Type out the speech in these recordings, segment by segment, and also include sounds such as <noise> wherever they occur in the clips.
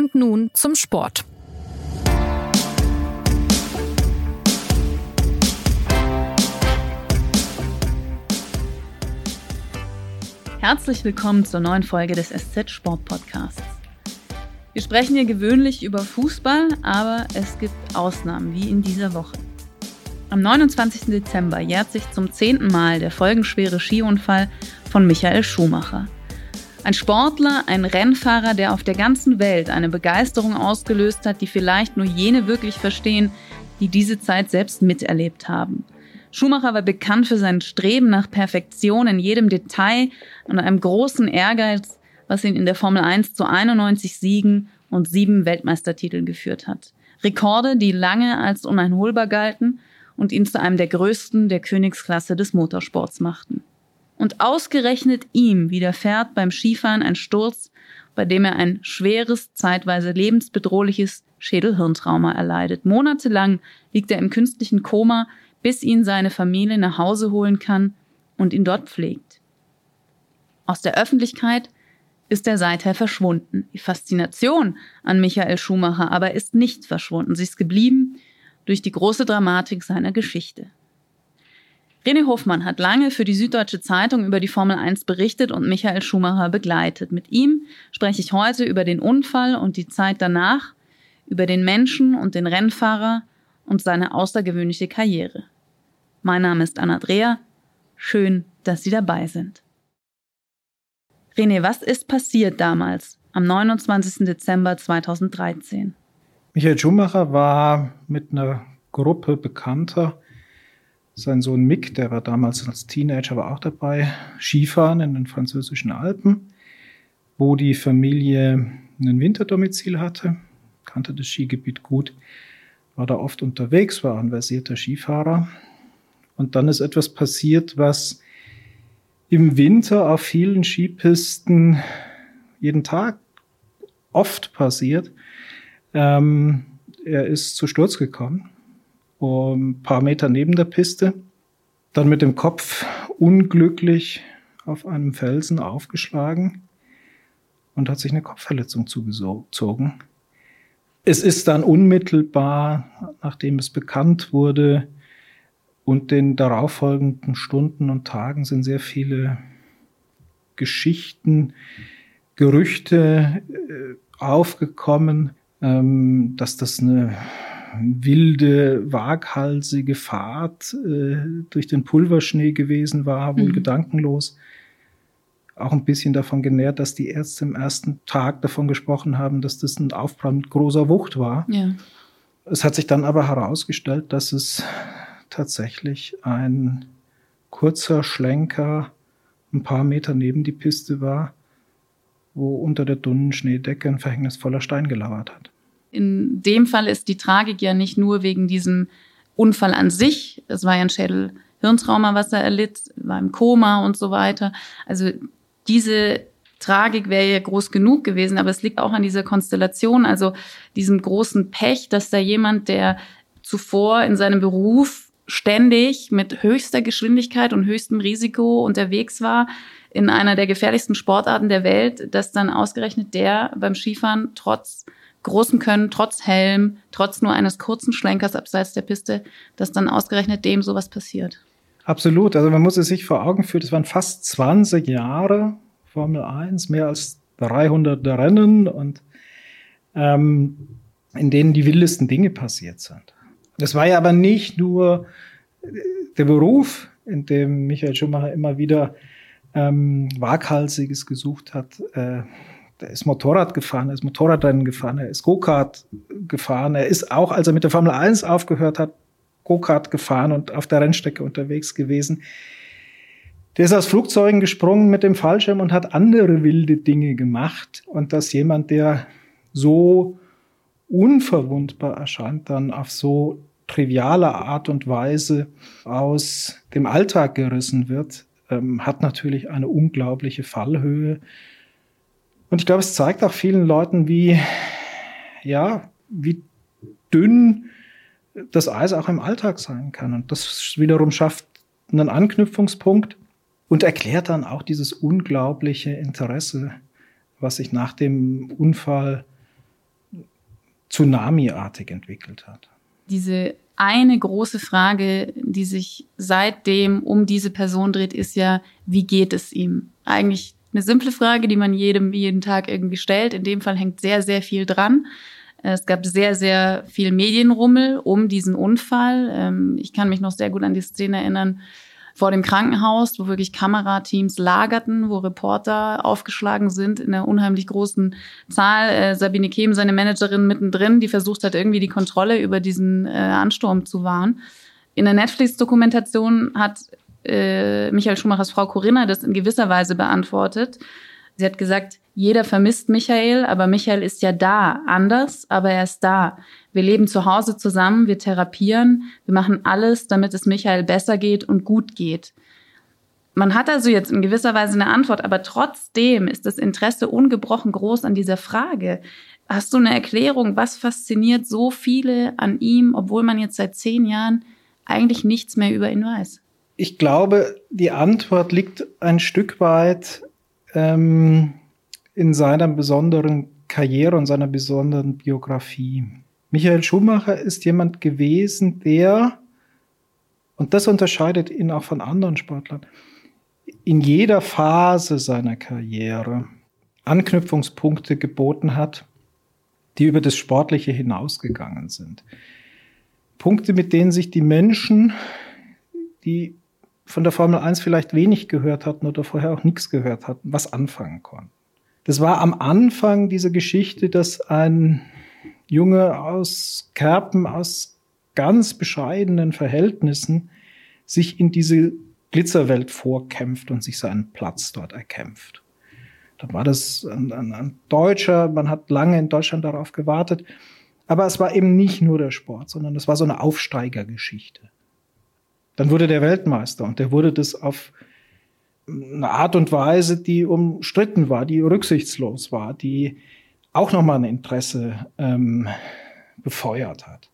Und nun zum Sport. Herzlich willkommen zur neuen Folge des SZ Sport Podcasts. Wir sprechen hier gewöhnlich über Fußball, aber es gibt Ausnahmen, wie in dieser Woche. Am 29. Dezember jährt sich zum zehnten Mal der folgenschwere Skiunfall von Michael Schumacher. Ein Sportler, ein Rennfahrer, der auf der ganzen Welt eine Begeisterung ausgelöst hat, die vielleicht nur jene wirklich verstehen, die diese Zeit selbst miterlebt haben. Schumacher war bekannt für sein Streben nach Perfektion in jedem Detail und einem großen Ehrgeiz, was ihn in der Formel 1 zu 91 Siegen und sieben Weltmeistertiteln geführt hat. Rekorde, die lange als uneinholbar galten und ihn zu einem der größten der Königsklasse des Motorsports machten. Und ausgerechnet ihm widerfährt beim Skifahren ein Sturz, bei dem er ein schweres, zeitweise lebensbedrohliches Schädelhirntrauma erleidet. Monatelang liegt er im künstlichen Koma, bis ihn seine Familie nach Hause holen kann und ihn dort pflegt. Aus der Öffentlichkeit ist er seither verschwunden. Die Faszination an Michael Schumacher aber ist nicht verschwunden. Sie ist geblieben durch die große Dramatik seiner Geschichte. René Hofmann hat lange für die Süddeutsche Zeitung über die Formel 1 berichtet und Michael Schumacher begleitet. Mit ihm spreche ich heute über den Unfall und die Zeit danach, über den Menschen und den Rennfahrer und seine außergewöhnliche Karriere. Mein Name ist Anna Dreher. Schön, dass Sie dabei sind. René, was ist passiert damals, am 29. Dezember 2013? Michael Schumacher war mit einer Gruppe Bekannter, sein Sohn Mick, der war damals als Teenager war auch dabei, Skifahren in den französischen Alpen, wo die Familie ein Winterdomizil hatte, kannte das Skigebiet gut, war da oft unterwegs, war ein versierter Skifahrer. Und dann ist etwas passiert, was im Winter auf vielen Skipisten jeden Tag oft passiert. Ähm, er ist zu Sturz gekommen, ein paar Meter neben der Piste, dann mit dem Kopf unglücklich auf einem Felsen aufgeschlagen und hat sich eine Kopfverletzung zugezogen. Es ist dann unmittelbar, nachdem es bekannt wurde, und den darauffolgenden Stunden und Tagen sind sehr viele Geschichten, Gerüchte äh, aufgekommen, ähm, dass das eine wilde, waghalsige Fahrt äh, durch den Pulverschnee gewesen war, wohl mhm. gedankenlos. Auch ein bisschen davon genährt, dass die Ärzte im ersten Tag davon gesprochen haben, dass das ein Aufprall mit großer Wucht war. Ja. Es hat sich dann aber herausgestellt, dass es tatsächlich ein kurzer Schlenker ein paar Meter neben die Piste war, wo unter der dünnen Schneedecke ein verhängnisvoller Stein gelauert hat. In dem Fall ist die Tragik ja nicht nur wegen diesem Unfall an sich, es war ja ein Schädelhirntrauma, was er erlitt, war im Koma und so weiter. Also diese Tragik wäre ja groß genug gewesen, aber es liegt auch an dieser Konstellation, also diesem großen Pech, dass da jemand, der zuvor in seinem Beruf ständig mit höchster Geschwindigkeit und höchstem Risiko unterwegs war in einer der gefährlichsten Sportarten der Welt, dass dann ausgerechnet der beim Skifahren trotz großem Können, trotz Helm, trotz nur eines kurzen Schlenkers abseits der Piste, dass dann ausgerechnet dem sowas passiert. Absolut. Also man muss es sich vor Augen führen, es waren fast 20 Jahre Formel 1, mehr als 300 Rennen und ähm, in denen die wildesten Dinge passiert sind. Das war ja aber nicht nur der Beruf, in dem Michael Schumacher immer wieder ähm, Waghalsiges gesucht hat. Äh, er ist Motorrad gefahren, er ist Motorradrennen gefahren, er ist Go-Kart gefahren. Er ist auch, als er mit der Formel 1 aufgehört hat, Go-Kart gefahren und auf der Rennstrecke unterwegs gewesen. Der ist aus Flugzeugen gesprungen mit dem Fallschirm und hat andere wilde Dinge gemacht. Und dass jemand, der so unverwundbar erscheint, dann auf so triviale Art und Weise aus dem Alltag gerissen wird, ähm, hat natürlich eine unglaubliche Fallhöhe. Und ich glaube, es zeigt auch vielen Leuten, wie, ja, wie dünn das Eis auch im Alltag sein kann. Und das wiederum schafft einen Anknüpfungspunkt und erklärt dann auch dieses unglaubliche Interesse, was sich nach dem Unfall tsunamiartig entwickelt hat. Diese eine große Frage, die sich seitdem um diese Person dreht, ist ja, wie geht es ihm? Eigentlich eine simple Frage, die man jedem jeden Tag irgendwie stellt. In dem Fall hängt sehr, sehr viel dran. Es gab sehr, sehr viel Medienrummel um diesen Unfall. Ähm, ich kann mich noch sehr gut an die Szene erinnern vor dem Krankenhaus, wo wirklich Kamerateams lagerten, wo Reporter aufgeschlagen sind in einer unheimlich großen Zahl. Äh, Sabine Kehm, seine Managerin mittendrin, die versucht hat, irgendwie die Kontrolle über diesen äh, Ansturm zu wahren. In der Netflix-Dokumentation hat äh, Michael Schumachers Frau Corinna das in gewisser Weise beantwortet. Sie hat gesagt, jeder vermisst Michael, aber Michael ist ja da, anders, aber er ist da. Wir leben zu Hause zusammen, wir therapieren, wir machen alles, damit es Michael besser geht und gut geht. Man hat also jetzt in gewisser Weise eine Antwort, aber trotzdem ist das Interesse ungebrochen groß an dieser Frage. Hast du eine Erklärung, was fasziniert so viele an ihm, obwohl man jetzt seit zehn Jahren eigentlich nichts mehr über ihn weiß? Ich glaube, die Antwort liegt ein Stück weit ähm, in seiner besonderen Karriere und seiner besonderen Biografie. Michael Schumacher ist jemand gewesen, der, und das unterscheidet ihn auch von anderen Sportlern, in jeder Phase seiner Karriere Anknüpfungspunkte geboten hat, die über das Sportliche hinausgegangen sind. Punkte, mit denen sich die Menschen, die von der Formel 1 vielleicht wenig gehört hatten oder vorher auch nichts gehört hatten, was anfangen konnten. Das war am Anfang dieser Geschichte, dass ein Junge aus Kerpen, aus ganz bescheidenen Verhältnissen sich in diese Glitzerwelt vorkämpft und sich seinen Platz dort erkämpft. Dann war das ein, ein, ein Deutscher, man hat lange in Deutschland darauf gewartet. Aber es war eben nicht nur der Sport, sondern es war so eine Aufsteigergeschichte. Dann wurde der Weltmeister und der wurde das auf eine Art und Weise, die umstritten war, die rücksichtslos war, die auch nochmal ein Interesse ähm, befeuert hat.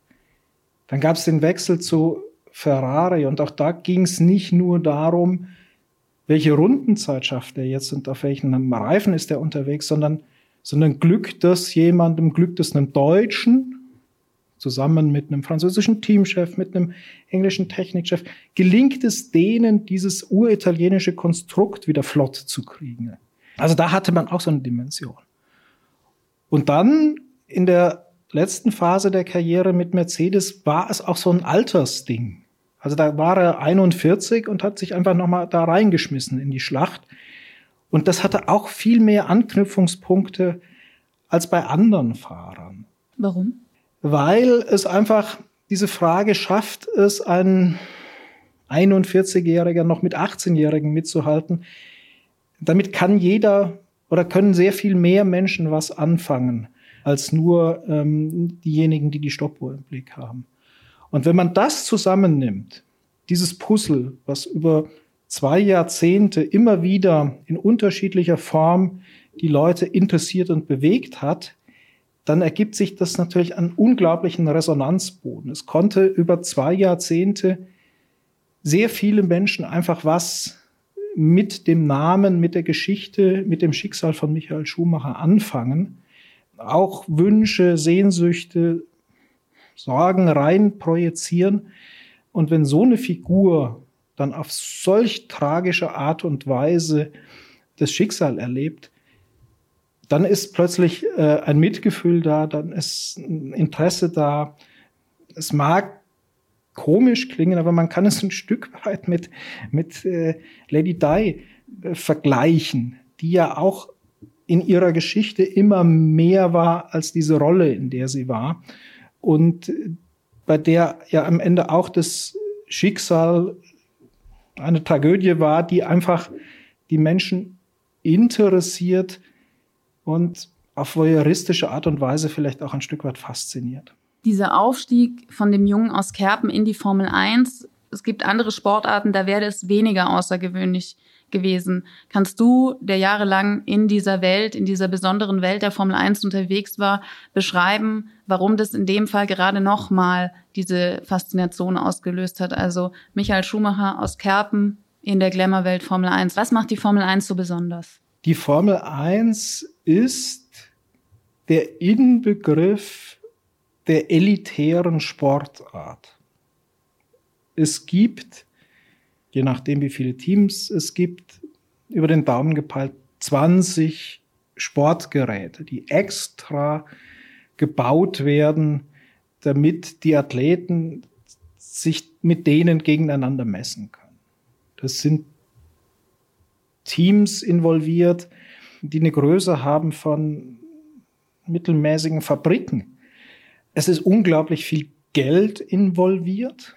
Dann gab es den Wechsel zu Ferrari und auch da ging es nicht nur darum, welche Rundenzeit schafft er jetzt und auf welchen Reifen ist er unterwegs, sondern, sondern Glück das jemandem, Glück das einem Deutschen, zusammen mit einem französischen Teamchef, mit einem englischen Technikchef, gelingt es denen, dieses uritalienische Konstrukt wieder flott zu kriegen. Also da hatte man auch so eine Dimension. Und dann in der letzten Phase der Karriere mit Mercedes war es auch so ein Altersding. Also da war er 41 und hat sich einfach nochmal da reingeschmissen in die Schlacht. Und das hatte auch viel mehr Anknüpfungspunkte als bei anderen Fahrern. Warum? Weil es einfach diese Frage schafft, es ein 41-Jähriger noch mit 18-Jährigen mitzuhalten. Damit kann jeder oder können sehr viel mehr Menschen was anfangen als nur ähm, diejenigen, die die Stoppuhr im Blick haben. Und wenn man das zusammennimmt, dieses Puzzle, was über zwei Jahrzehnte immer wieder in unterschiedlicher Form die Leute interessiert und bewegt hat, dann ergibt sich das natürlich an unglaublichen Resonanzboden. Es konnte über zwei Jahrzehnte sehr viele Menschen einfach was mit dem Namen, mit der Geschichte, mit dem Schicksal von Michael Schumacher anfangen. Auch Wünsche, Sehnsüchte, Sorgen rein projizieren. Und wenn so eine Figur dann auf solch tragische Art und Weise das Schicksal erlebt, dann ist plötzlich äh, ein Mitgefühl da, dann ist ein Interesse da. Es mag komisch klingen, aber man kann es ein Stück weit mit, mit äh, Lady Di äh, vergleichen, die ja auch in ihrer Geschichte immer mehr war als diese Rolle, in der sie war. Und bei der ja am Ende auch das Schicksal eine Tragödie war, die einfach die Menschen interessiert, und auf voyeuristische Art und Weise vielleicht auch ein Stück weit fasziniert. Dieser Aufstieg von dem Jungen aus Kerpen in die Formel 1, es gibt andere Sportarten, da wäre es weniger außergewöhnlich gewesen. Kannst du, der jahrelang in dieser Welt, in dieser besonderen Welt der Formel 1 unterwegs war, beschreiben, warum das in dem Fall gerade nochmal diese Faszination ausgelöst hat? Also Michael Schumacher aus Kerpen in der Glamour-Welt Formel 1. Was macht die Formel 1 so besonders? Die Formel 1 ist der Inbegriff der elitären Sportart. Es gibt, je nachdem wie viele Teams es gibt, über den Daumen gepeilt 20 Sportgeräte, die extra gebaut werden, damit die Athleten sich mit denen gegeneinander messen können. Das sind Teams involviert, die eine Größe haben von mittelmäßigen Fabriken. Es ist unglaublich viel Geld involviert.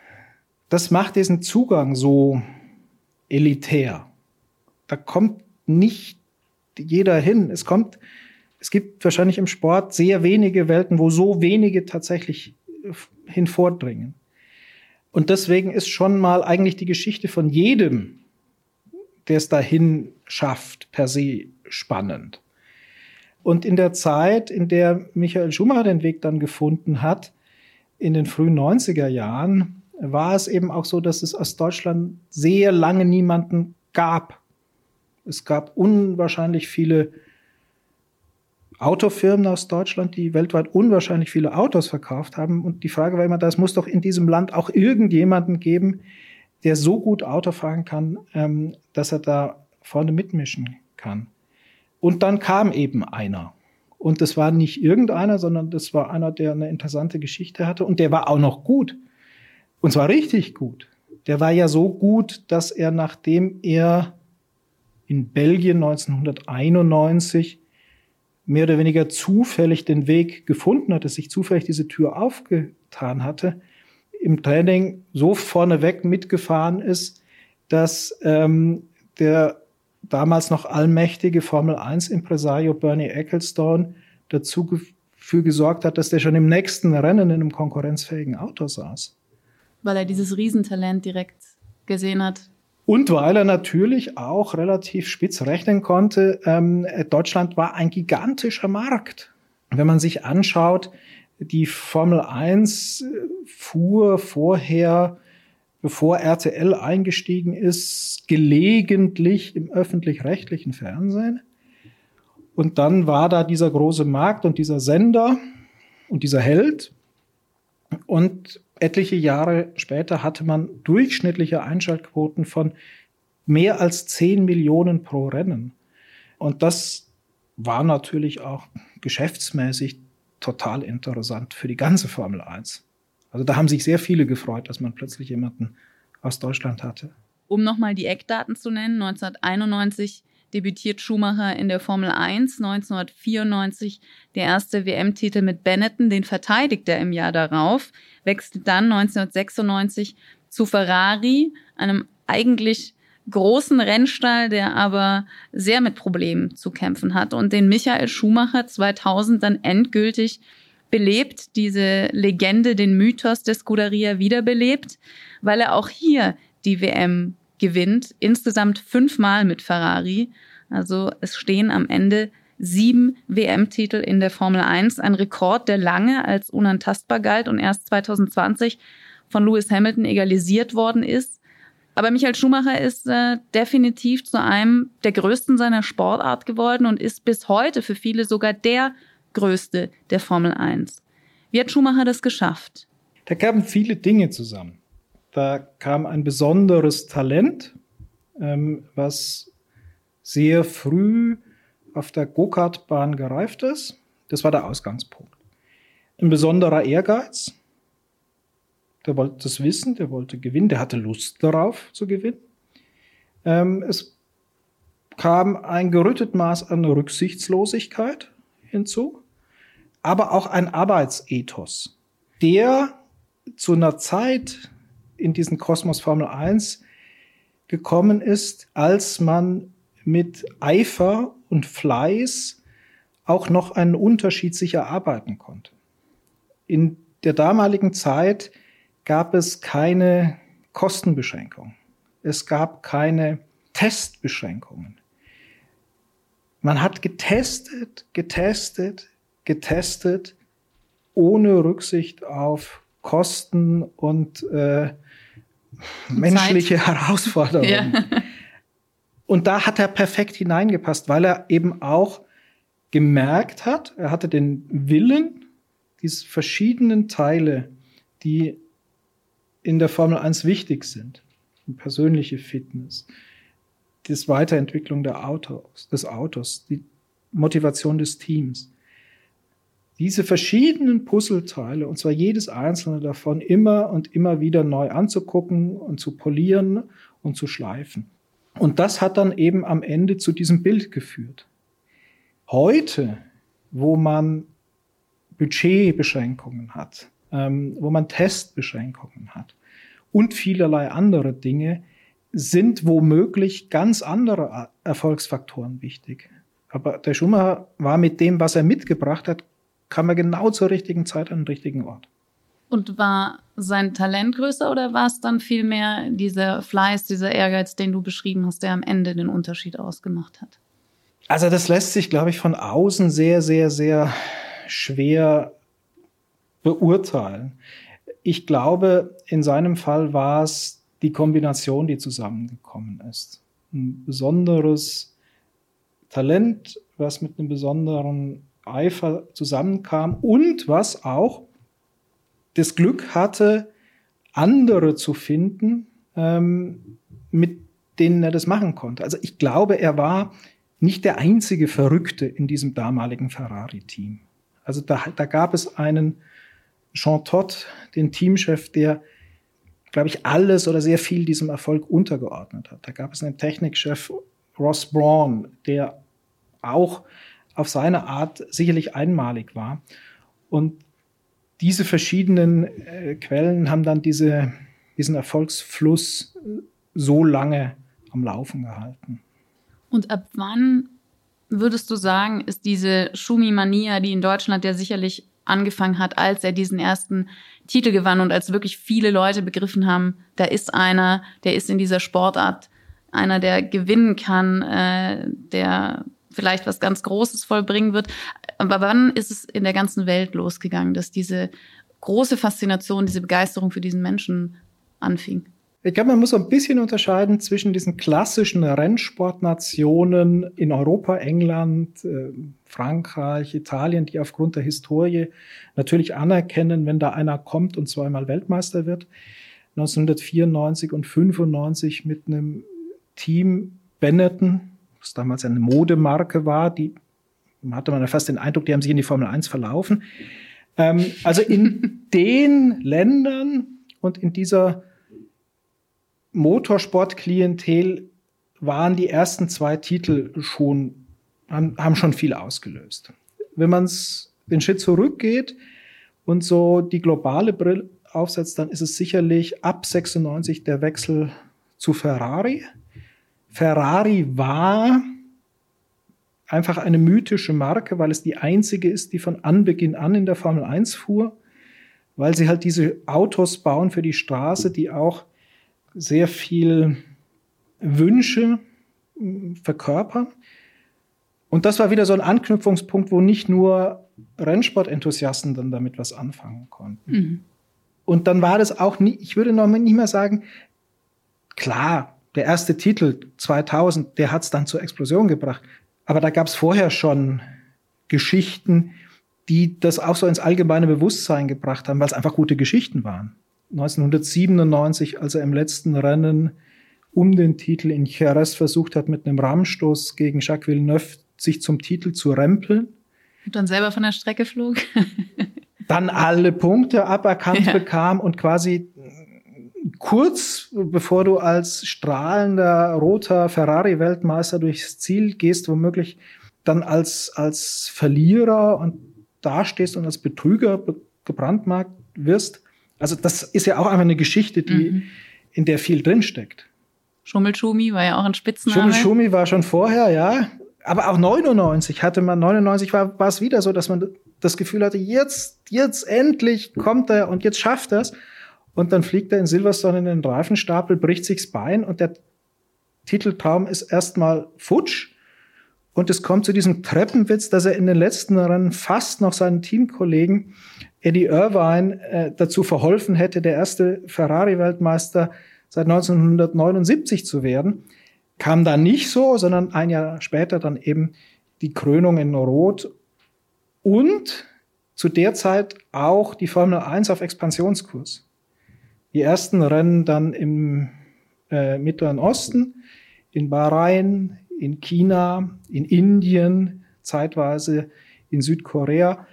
Das macht diesen Zugang so elitär. Da kommt nicht jeder hin. Es kommt, es gibt wahrscheinlich im Sport sehr wenige Welten, wo so wenige tatsächlich hinvordringen. Und deswegen ist schon mal eigentlich die Geschichte von jedem, der es dahin schafft, per se spannend. Und in der Zeit, in der Michael Schumacher den Weg dann gefunden hat, in den frühen 90er Jahren, war es eben auch so, dass es aus Deutschland sehr lange niemanden gab. Es gab unwahrscheinlich viele Autofirmen aus Deutschland, die weltweit unwahrscheinlich viele Autos verkauft haben. Und die Frage war immer, das muss doch in diesem Land auch irgendjemanden geben, der so gut Auto fahren kann, ähm, dass er da vorne mitmischen kann. Und dann kam eben einer. Und das war nicht irgendeiner, sondern das war einer, der eine interessante Geschichte hatte. Und der war auch noch gut. Und zwar richtig gut. Der war ja so gut, dass er, nachdem er in Belgien 1991 mehr oder weniger zufällig den Weg gefunden hatte, sich zufällig diese Tür aufgetan hatte, im Training so vorneweg mitgefahren ist, dass ähm, der damals noch allmächtige Formel 1 Impresario Bernie Ecclestone dazu dafür gesorgt hat, dass der schon im nächsten Rennen in einem konkurrenzfähigen Auto saß. Weil er dieses Riesentalent direkt gesehen hat. Und weil er natürlich auch relativ spitz rechnen konnte, ähm, Deutschland war ein gigantischer Markt. Wenn man sich anschaut, die Formel 1 fuhr vorher, bevor RTL eingestiegen ist, gelegentlich im öffentlich-rechtlichen Fernsehen. Und dann war da dieser große Markt und dieser Sender und dieser Held. Und etliche Jahre später hatte man durchschnittliche Einschaltquoten von mehr als 10 Millionen pro Rennen. Und das war natürlich auch geschäftsmäßig total interessant für die ganze Formel 1. Also da haben sich sehr viele gefreut, dass man plötzlich jemanden aus Deutschland hatte. Um nochmal die Eckdaten zu nennen, 1991 debütiert Schumacher in der Formel 1, 1994 der erste WM-Titel mit Benetton, den verteidigt er im Jahr darauf, wechselt dann 1996 zu Ferrari, einem eigentlich großen Rennstall, der aber sehr mit Problemen zu kämpfen hat und den Michael Schumacher 2000 dann endgültig belebt, diese Legende, den Mythos der Scuderia wiederbelebt, weil er auch hier die WM gewinnt, insgesamt fünfmal mit Ferrari. Also es stehen am Ende sieben WM-Titel in der Formel 1, ein Rekord, der lange als unantastbar galt und erst 2020 von Lewis Hamilton egalisiert worden ist. Aber Michael Schumacher ist äh, definitiv zu einem der größten seiner Sportart geworden und ist bis heute für viele sogar der größte der Formel 1. Wie hat Schumacher das geschafft? Da kamen viele Dinge zusammen. Da kam ein besonderes Talent, ähm, was sehr früh auf der Go-Kart-Bahn gereift ist. Das war der Ausgangspunkt. Ein besonderer Ehrgeiz. Der wollte das wissen, der wollte gewinnen, der hatte Lust darauf zu gewinnen. Ähm, es kam ein gerüttet Maß an Rücksichtslosigkeit hinzu, aber auch ein Arbeitsethos, der zu einer Zeit in diesen Kosmos Formel 1 gekommen ist, als man mit Eifer und Fleiß auch noch einen Unterschied sich erarbeiten konnte. In der damaligen Zeit gab es keine Kostenbeschränkung. Es gab keine Testbeschränkungen. Man hat getestet, getestet, getestet, ohne Rücksicht auf Kosten und äh, <laughs> menschliche Zeit. Herausforderungen. Ja. <laughs> Und da hat er perfekt hineingepasst, weil er eben auch gemerkt hat, er hatte den Willen, diese verschiedenen Teile, die in der Formel 1 wichtig sind, persönliche Fitness, die Weiterentwicklung der Autos, des Autos, die Motivation des Teams. Diese verschiedenen Puzzleteile, und zwar jedes einzelne davon, immer und immer wieder neu anzugucken und zu polieren und zu schleifen. Und das hat dann eben am Ende zu diesem Bild geführt. Heute, wo man Budgetbeschränkungen hat, ähm, wo man Testbeschränkungen hat und vielerlei andere Dinge, sind womöglich ganz andere Erfolgsfaktoren wichtig. Aber der Schumacher war mit dem, was er mitgebracht hat, kam er genau zur richtigen Zeit an den richtigen Ort. Und war sein Talent größer oder war es dann vielmehr dieser Fleiß, dieser Ehrgeiz, den du beschrieben hast, der am Ende den Unterschied ausgemacht hat? Also das lässt sich, glaube ich, von außen sehr, sehr, sehr schwer beurteilen. Ich glaube, in seinem Fall war es die Kombination, die zusammengekommen ist. Ein besonderes Talent, was mit einem besonderen Eifer zusammenkam und was auch das Glück hatte, andere zu finden, ähm, mit denen er das machen konnte. Also ich glaube, er war nicht der einzige Verrückte in diesem damaligen Ferrari-Team. Also da, da gab es einen Jean Todt, den Teamchef, der, glaube ich, alles oder sehr viel diesem Erfolg untergeordnet hat. Da gab es einen Technikchef, Ross Braun, der auch auf seine Art sicherlich einmalig war. Und diese verschiedenen äh, Quellen haben dann diese, diesen Erfolgsfluss so lange am Laufen gehalten. Und ab wann würdest du sagen, ist diese Schumi-Mania, die in Deutschland ja sicherlich angefangen hat, als er diesen ersten Titel gewann und als wirklich viele Leute begriffen haben, da ist einer, der ist in dieser Sportart einer, der gewinnen kann, äh, der vielleicht was ganz Großes vollbringen wird. Aber wann ist es in der ganzen Welt losgegangen, dass diese große Faszination, diese Begeisterung für diesen Menschen anfing? Ich glaube, man muss so ein bisschen unterscheiden zwischen diesen klassischen Rennsportnationen in Europa, England, äh, Frankreich, Italien, die aufgrund der Historie natürlich anerkennen, wenn da einer kommt und zweimal Weltmeister wird. 1994 und 95 mit einem Team Benetton, was damals eine Modemarke war, die hatte man ja fast den Eindruck, die haben sich in die Formel 1 verlaufen. Ähm, also in <laughs> den Ländern und in dieser Motorsportklientel waren die ersten zwei Titel schon, haben, haben schon viel ausgelöst. Wenn man den Schritt zurückgeht und so die globale Brille aufsetzt, dann ist es sicherlich ab 96 der Wechsel zu Ferrari. Ferrari war einfach eine mythische Marke, weil es die einzige ist, die von Anbeginn an in der Formel 1 fuhr, weil sie halt diese Autos bauen für die Straße, die auch sehr viel Wünsche verkörpern. Und das war wieder so ein Anknüpfungspunkt, wo nicht nur Rennsportenthusiasten dann damit was anfangen konnten. Mhm. Und dann war das auch nie, ich würde noch nicht mehr sagen, klar, der erste Titel 2000, der hat es dann zur Explosion gebracht. Aber da gab es vorher schon Geschichten, die das auch so ins allgemeine Bewusstsein gebracht haben, weil es einfach gute Geschichten waren. 1997, als er im letzten Rennen um den Titel in Jerez versucht hat, mit einem Rahmenstoß gegen Jacques Villeneuve sich zum Titel zu rempeln. Und dann selber von der Strecke flog. <laughs> dann alle Punkte aberkannt ja. bekam und quasi kurz bevor du als strahlender roter Ferrari-Weltmeister durchs Ziel gehst, womöglich dann als, als Verlierer und dastehst und als Betrüger gebrandmarkt wirst. Also das ist ja auch einfach eine Geschichte, die, mhm. in der viel drinsteckt. Schummelschumi war ja auch ein Spitzname. Schummelschumi war schon vorher, ja. Aber auch 99 hatte man, 99 war, war es wieder so, dass man das Gefühl hatte, jetzt, jetzt endlich kommt er und jetzt schafft er es. Und dann fliegt er in Silverstone in den Reifenstapel, bricht sich's Bein und der Titeltraum ist erstmal futsch. Und es kommt zu diesem Treppenwitz, dass er in den letzten Rennen fast noch seinen Teamkollegen Eddie Irvine äh, dazu verholfen hätte, der erste Ferrari-Weltmeister seit 1979 zu werden. Kam dann nicht so, sondern ein Jahr später dann eben die Krönung in Rot. Und zu der Zeit auch die Formel 1 auf Expansionskurs. Die ersten Rennen dann im äh, Mittleren Osten, in Bahrain, in China, in Indien, zeitweise in Südkorea.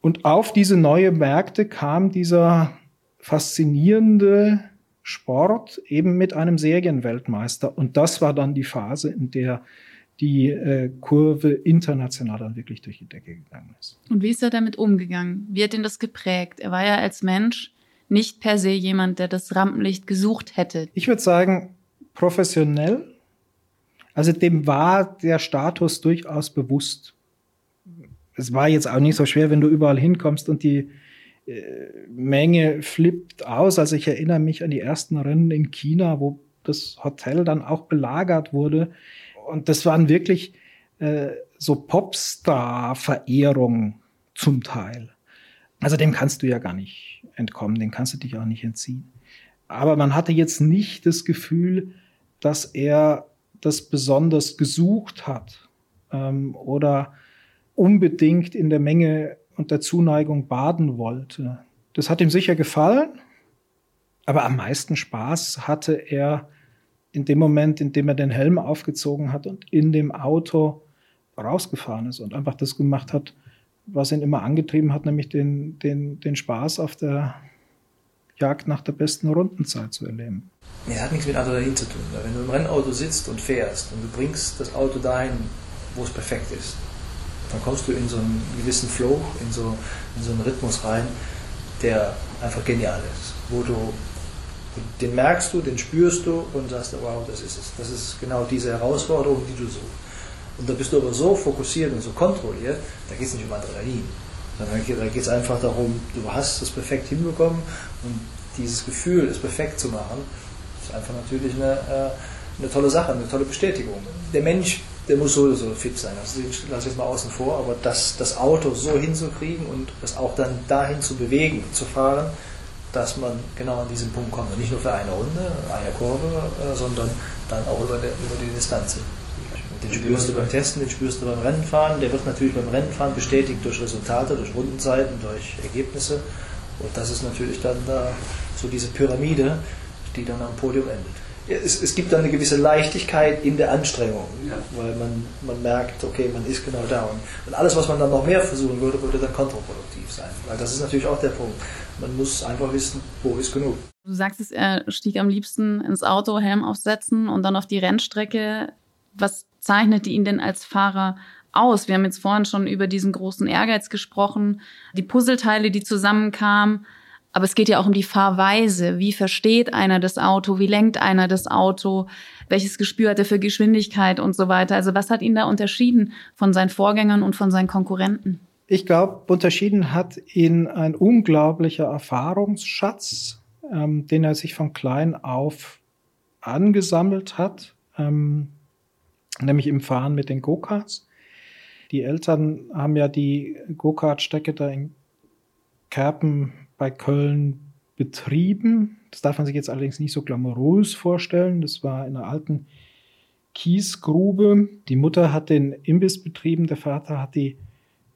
Und auf diese neue Märkte kam dieser faszinierende Sport eben mit einem Serienweltmeister. Und das war dann die Phase, in der die äh, Kurve international dann wirklich durch die Decke gegangen ist. Und wie ist er damit umgegangen? Wie hat ihn das geprägt? Er war ja als Mensch nicht per se jemand, der das Rampenlicht gesucht hätte. Ich würde sagen, professionell. Also dem war der Status durchaus bewusst. Es war jetzt auch nicht so schwer, wenn du überall hinkommst und die äh, Menge flippt aus. Also ich erinnere mich an die ersten Rennen in China, wo das Hotel dann auch belagert wurde und das waren wirklich äh, so Popstar-Verehrungen zum Teil. Also dem kannst du ja gar nicht entkommen, dem kannst du dich auch nicht entziehen. Aber man hatte jetzt nicht das Gefühl, dass er das besonders gesucht hat ähm, oder unbedingt in der Menge und der Zuneigung baden wollte. Das hat ihm sicher gefallen, aber am meisten Spaß hatte er in dem Moment, in dem er den Helm aufgezogen hat und in dem Auto rausgefahren ist und einfach das gemacht hat, was ihn immer angetrieben hat, nämlich den, den, den Spaß auf der Jagd nach der besten Rundenzeit zu erleben. Ja, hat nichts mit Adrenalin zu tun. Wenn du im Rennauto sitzt und fährst und du bringst das Auto dahin, wo es perfekt ist, dann kommst du in so einen gewissen Flow, in so, in so einen Rhythmus rein, der einfach genial ist, wo du den merkst du, den spürst du und sagst, wow, das ist es. Das ist genau diese Herausforderung, die du suchst. Und da bist du aber so fokussiert und so kontrolliert, da geht es nicht um Adrenalin, sondern da geht es einfach darum, du hast es perfekt hinbekommen und dieses Gefühl, es perfekt zu machen, ist einfach natürlich eine, äh, eine tolle Sache, eine tolle Bestätigung. Der Mensch, der muss sowieso fit sein, das lasse ich jetzt mal außen vor, aber das, das Auto so hinzukriegen und es auch dann dahin zu bewegen, zu fahren, dass man genau an diesen Punkt kommt. Und nicht nur für eine Runde, eine Kurve, äh, sondern dann auch über, der, über die Distanz. Den spürst du beim Testen, den spürst du beim Rennenfahren. Der wird natürlich beim Rennenfahren bestätigt durch Resultate, durch Rundenzeiten, durch Ergebnisse. Und das ist natürlich dann da so diese Pyramide, die dann am Podium endet es, es, gibt dann eine gewisse Leichtigkeit in der Anstrengung, ja. weil man, man merkt, okay, man ist genau da. Und, und, alles, was man dann noch mehr versuchen würde, würde dann kontraproduktiv sein. Weil das ist natürlich auch der Punkt. Man muss einfach wissen, wo ist genug. Du sagst es, er stieg am liebsten ins Auto, Helm aufsetzen und dann auf die Rennstrecke. Was zeichnete ihn denn als Fahrer aus? Wir haben jetzt vorhin schon über diesen großen Ehrgeiz gesprochen, die Puzzleteile, die zusammenkamen. Aber es geht ja auch um die Fahrweise. Wie versteht einer das Auto? Wie lenkt einer das Auto? Welches Gespür hat er für Geschwindigkeit und so weiter? Also was hat ihn da unterschieden von seinen Vorgängern und von seinen Konkurrenten? Ich glaube, unterschieden hat ihn ein unglaublicher Erfahrungsschatz, ähm, den er sich von klein auf angesammelt hat, ähm, nämlich im Fahren mit den Go-Karts. Die Eltern haben ja die Go-Kart-Strecke da in Kerpen bei Köln betrieben. Das darf man sich jetzt allerdings nicht so glamourös vorstellen. Das war in einer alten Kiesgrube. Die Mutter hat den Imbiss betrieben, der Vater hat die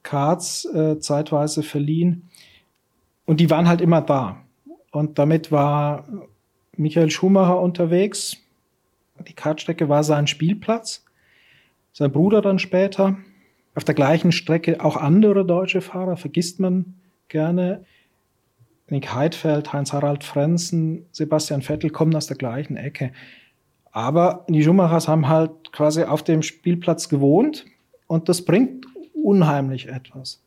Karts äh, zeitweise verliehen. Und die waren halt immer da. Und damit war Michael Schumacher unterwegs. Die Kartstrecke war sein Spielplatz. Sein Bruder dann später. Auf der gleichen Strecke auch andere deutsche Fahrer, vergisst man gerne. Nick Heidfeld, Heinz-Harald Frenzen, Sebastian Vettel kommen aus der gleichen Ecke. Aber die Schumachers haben halt quasi auf dem Spielplatz gewohnt und das bringt unheimlich etwas.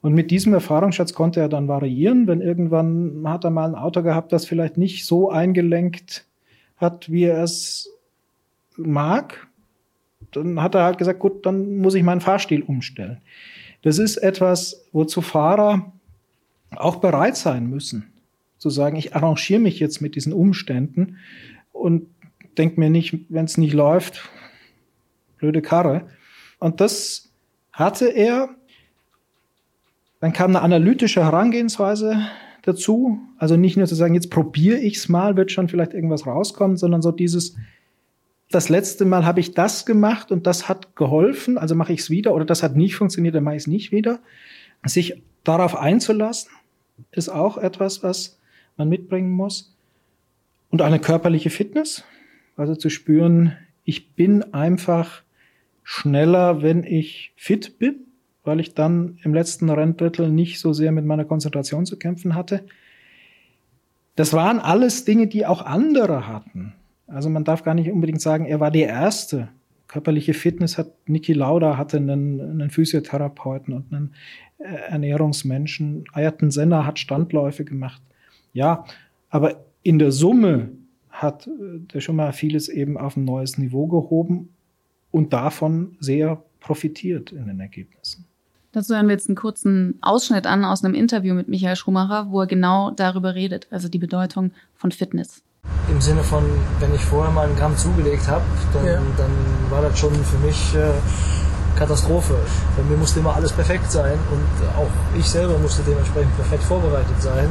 Und mit diesem Erfahrungsschatz konnte er dann variieren, wenn irgendwann hat er mal ein Auto gehabt, das vielleicht nicht so eingelenkt hat, wie er es mag. Dann hat er halt gesagt, gut, dann muss ich meinen Fahrstil umstellen. Das ist etwas, wozu Fahrer auch bereit sein müssen, zu sagen, ich arrangiere mich jetzt mit diesen Umständen und denke mir nicht, wenn es nicht läuft, blöde Karre. Und das hatte er. Dann kam eine analytische Herangehensweise dazu. Also nicht nur zu sagen, jetzt probiere ich es mal, wird schon vielleicht irgendwas rauskommen, sondern so dieses, das letzte Mal habe ich das gemacht und das hat geholfen, also mache ich es wieder oder das hat nicht funktioniert, dann mache ich es nicht wieder sich darauf einzulassen, ist auch etwas, was man mitbringen muss. Und eine körperliche Fitness, also zu spüren, ich bin einfach schneller, wenn ich fit bin, weil ich dann im letzten Renndrittel nicht so sehr mit meiner Konzentration zu kämpfen hatte. Das waren alles Dinge, die auch andere hatten. Also man darf gar nicht unbedingt sagen, er war der Erste. Körperliche Fitness hat Niki Lauda hatte einen, einen Physiotherapeuten und einen Ernährungsmenschen. Ayrton Senna hat Standläufe gemacht. Ja, aber in der Summe hat äh, der schon mal vieles eben auf ein neues Niveau gehoben und davon sehr profitiert in den Ergebnissen. Dazu hören wir jetzt einen kurzen Ausschnitt an aus einem Interview mit Michael Schumacher, wo er genau darüber redet, also die Bedeutung von Fitness. Im Sinne von, wenn ich vorher mal einen Gramm zugelegt habe, dann, ja. dann war das schon für mich äh, Katastrophe. Bei mir musste immer alles perfekt sein und auch ich selber musste dementsprechend perfekt vorbereitet sein.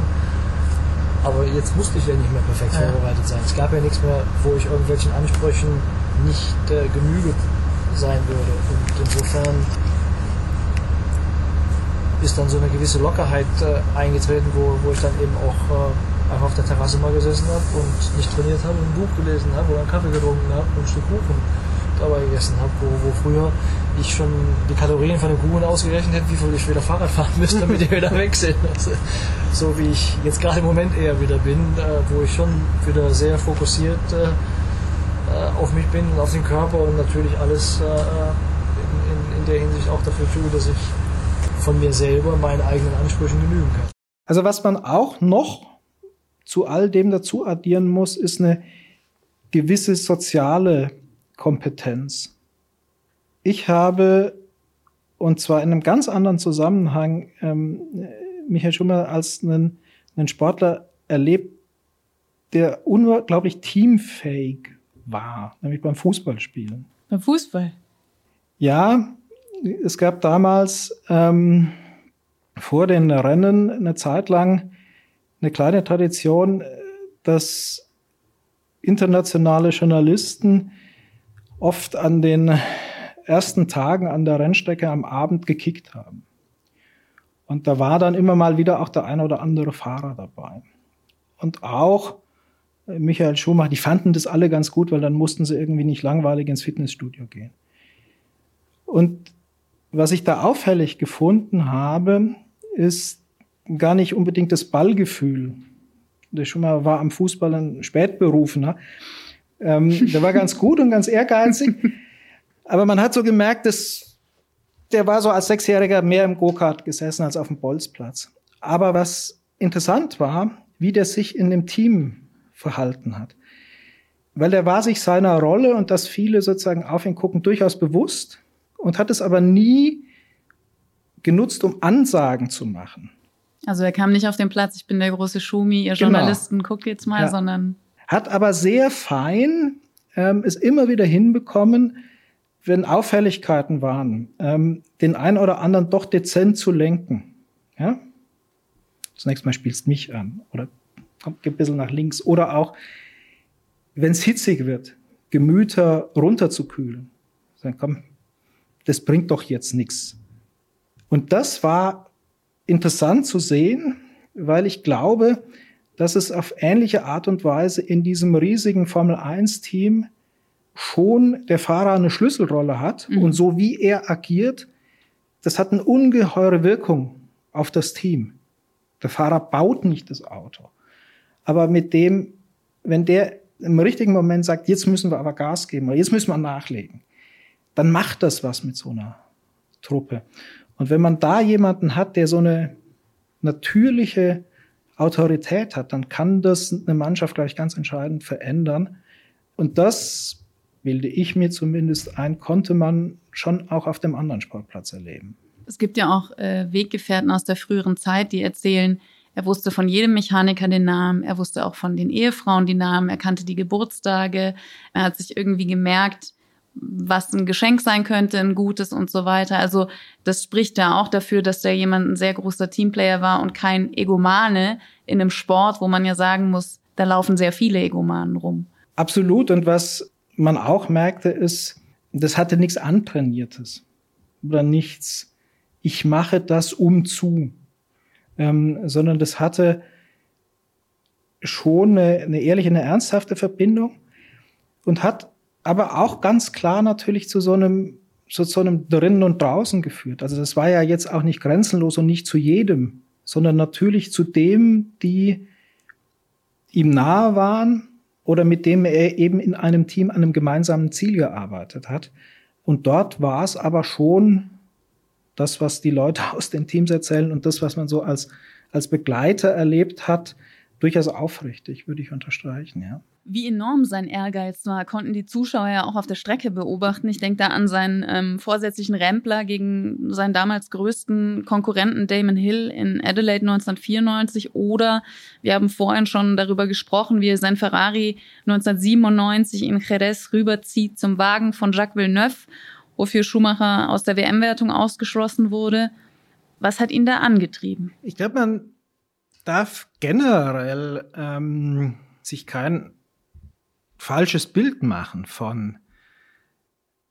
Aber jetzt musste ich ja nicht mehr perfekt ja. vorbereitet sein. Es gab ja nichts mehr, wo ich irgendwelchen Ansprüchen nicht äh, genüge sein würde. Und insofern ist dann so eine gewisse Lockerheit äh, eingetreten, wo, wo ich dann eben auch äh, einfach auf der Terrasse mal gesessen habe und nicht trainiert habe und ein Buch gelesen habe oder einen Kaffee getrunken habe und ein Stück Kuchen dabei gegessen habe, wo, wo früher ich schon die Kalorien von dem Kuchen ausgerechnet hätte, wie viel ich wieder Fahrrad fahren müsste, <laughs> damit die wieder weg sind. Also, so wie ich jetzt gerade im Moment eher wieder bin, äh, wo ich schon wieder sehr fokussiert äh, äh auf mich bin und auf den Körper und natürlich alles äh, in, in, in der Hinsicht auch dafür tue, dass ich von mir selber meinen eigenen Ansprüchen genügen kann. Also was man auch noch zu all dem dazu addieren muss, ist eine gewisse soziale Kompetenz. Ich habe, und zwar in einem ganz anderen Zusammenhang, ähm, Michael Schummer als einen, einen Sportler erlebt, der unglaublich teamfähig war, nämlich beim Fußballspielen. Beim Fußball? Ja, es gab damals ähm, vor den Rennen eine Zeit lang eine kleine Tradition, dass internationale Journalisten oft an den ersten Tagen an der Rennstrecke am Abend gekickt haben. Und da war dann immer mal wieder auch der eine oder andere Fahrer dabei. Und auch Michael Schumacher, die fanden das alle ganz gut, weil dann mussten sie irgendwie nicht langweilig ins Fitnessstudio gehen. Und was ich da auffällig gefunden habe, ist gar nicht unbedingt das Ballgefühl. Der Schumacher war am Fußball ein Spätberufener. Ähm, der war ganz gut und ganz ehrgeizig. Aber man hat so gemerkt, dass der war so als Sechsjähriger mehr im Go-Kart gesessen als auf dem Bolzplatz. Aber was interessant war, wie der sich in dem Team verhalten hat. Weil der war sich seiner Rolle und dass viele sozusagen auf ihn gucken, durchaus bewusst und hat es aber nie genutzt, um Ansagen zu machen. Also er kam nicht auf den Platz, ich bin der große Schumi, ihr genau. Journalisten, guckt jetzt mal, ja. sondern. Hat aber sehr fein ähm, es immer wieder hinbekommen, wenn Auffälligkeiten waren, ähm, den einen oder anderen doch dezent zu lenken. Ja? Zunächst mal spielst mich an oder kommt ein bisschen nach links. Oder auch, wenn es hitzig wird, Gemüter runterzukühlen. Dann komm, das bringt doch jetzt nichts. Und das war interessant zu sehen, weil ich glaube, dass es auf ähnliche Art und Weise in diesem riesigen Formel 1 Team schon der Fahrer eine Schlüsselrolle hat mhm. und so wie er agiert, das hat eine ungeheure Wirkung auf das Team. Der Fahrer baut nicht das Auto. Aber mit dem, wenn der im richtigen Moment sagt, jetzt müssen wir aber Gas geben oder jetzt müssen wir nachlegen, dann macht das was mit so einer Truppe. Und wenn man da jemanden hat, der so eine natürliche Autorität hat, dann kann das eine Mannschaft, glaube ich, ganz entscheidend verändern. Und das, bilde ich mir zumindest ein, konnte man schon auch auf dem anderen Sportplatz erleben. Es gibt ja auch äh, Weggefährten aus der früheren Zeit, die erzählen, er wusste von jedem Mechaniker den Namen, er wusste auch von den Ehefrauen die Namen, er kannte die Geburtstage, er hat sich irgendwie gemerkt, was ein Geschenk sein könnte, ein gutes und so weiter. Also das spricht ja auch dafür, dass der jemand ein sehr großer Teamplayer war und kein Egomane in einem Sport, wo man ja sagen muss, da laufen sehr viele Egomanen rum. Absolut. Und was man auch merkte, ist, das hatte nichts Antrainiertes oder nichts ich mache das um zu, ähm, sondern das hatte schon eine, eine ehrliche, eine ernsthafte Verbindung und hat aber auch ganz klar natürlich zu so einem so zu einem drinnen und draußen geführt. Also das war ja jetzt auch nicht grenzenlos und nicht zu jedem, sondern natürlich zu dem, die ihm nahe waren oder mit dem er eben in einem Team an einem gemeinsamen Ziel gearbeitet hat. Und dort war es aber schon das, was die Leute <laughs> aus den Teams erzählen und das, was man so als, als Begleiter erlebt hat, durchaus aufrichtig, würde ich unterstreichen, ja. Wie enorm sein Ehrgeiz war, konnten die Zuschauer ja auch auf der Strecke beobachten. Ich denke da an seinen ähm, vorsätzlichen Rempler gegen seinen damals größten Konkurrenten Damon Hill in Adelaide 1994 oder wir haben vorhin schon darüber gesprochen, wie er sein Ferrari 1997 in Jerez rüberzieht zum Wagen von Jacques Villeneuve, wofür Schumacher aus der WM-Wertung ausgeschlossen wurde. Was hat ihn da angetrieben? Ich glaube, man darf generell ähm, sich kein falsches Bild machen von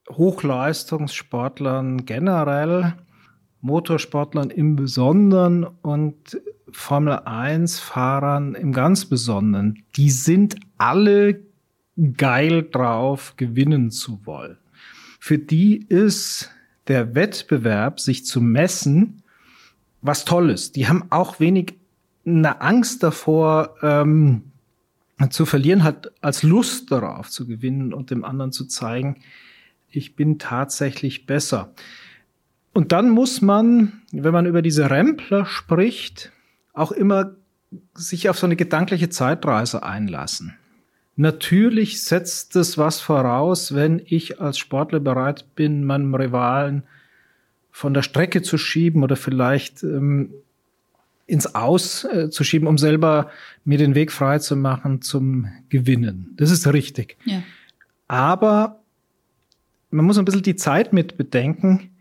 Hochleistungssportlern generell, Motorsportlern im Besonderen und Formel 1 Fahrern im ganz Besonderen. Die sind alle geil drauf, gewinnen zu wollen. Für die ist der Wettbewerb, sich zu messen, was Tolles. Die haben auch wenig eine Angst davor ähm, zu verlieren, hat als Lust darauf zu gewinnen und dem anderen zu zeigen, ich bin tatsächlich besser. Und dann muss man, wenn man über diese Rempler spricht, auch immer sich auf so eine gedankliche Zeitreise einlassen. Natürlich setzt es was voraus, wenn ich als Sportler bereit bin, meinem Rivalen von der Strecke zu schieben oder vielleicht ähm, ins Aus äh, zu schieben, um selber mir den Weg frei zu machen zum Gewinnen. Das ist richtig. Ja. Aber man muss ein bisschen die Zeit mit bedenken,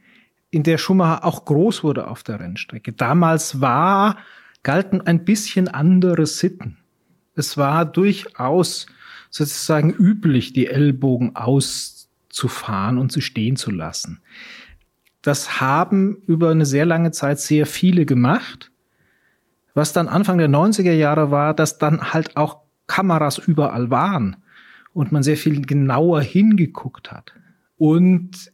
in der Schumacher auch groß wurde auf der Rennstrecke. Damals war, galten ein bisschen andere Sitten. Es war durchaus sozusagen üblich, die Ellbogen auszufahren und sie stehen zu lassen. Das haben über eine sehr lange Zeit sehr viele gemacht. Was dann Anfang der 90er Jahre war, dass dann halt auch Kameras überall waren und man sehr viel genauer hingeguckt hat. Und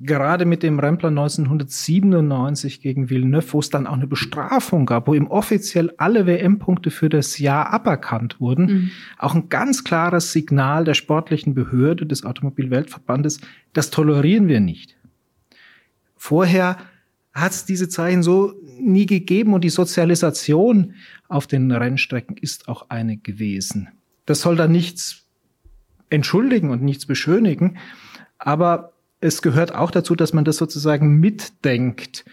gerade mit dem Rempler 1997 gegen Villeneuve, wo es dann auch eine Bestrafung gab, wo ihm offiziell alle WM-Punkte für das Jahr aberkannt wurden, mhm. auch ein ganz klares Signal der sportlichen Behörde des Automobilweltverbandes, das tolerieren wir nicht. Vorher hat es diese Zeichen so nie gegeben und die Sozialisation auf den Rennstrecken ist auch eine gewesen. Das soll da nichts entschuldigen und nichts beschönigen, aber es gehört auch dazu, dass man das sozusagen mitdenkt,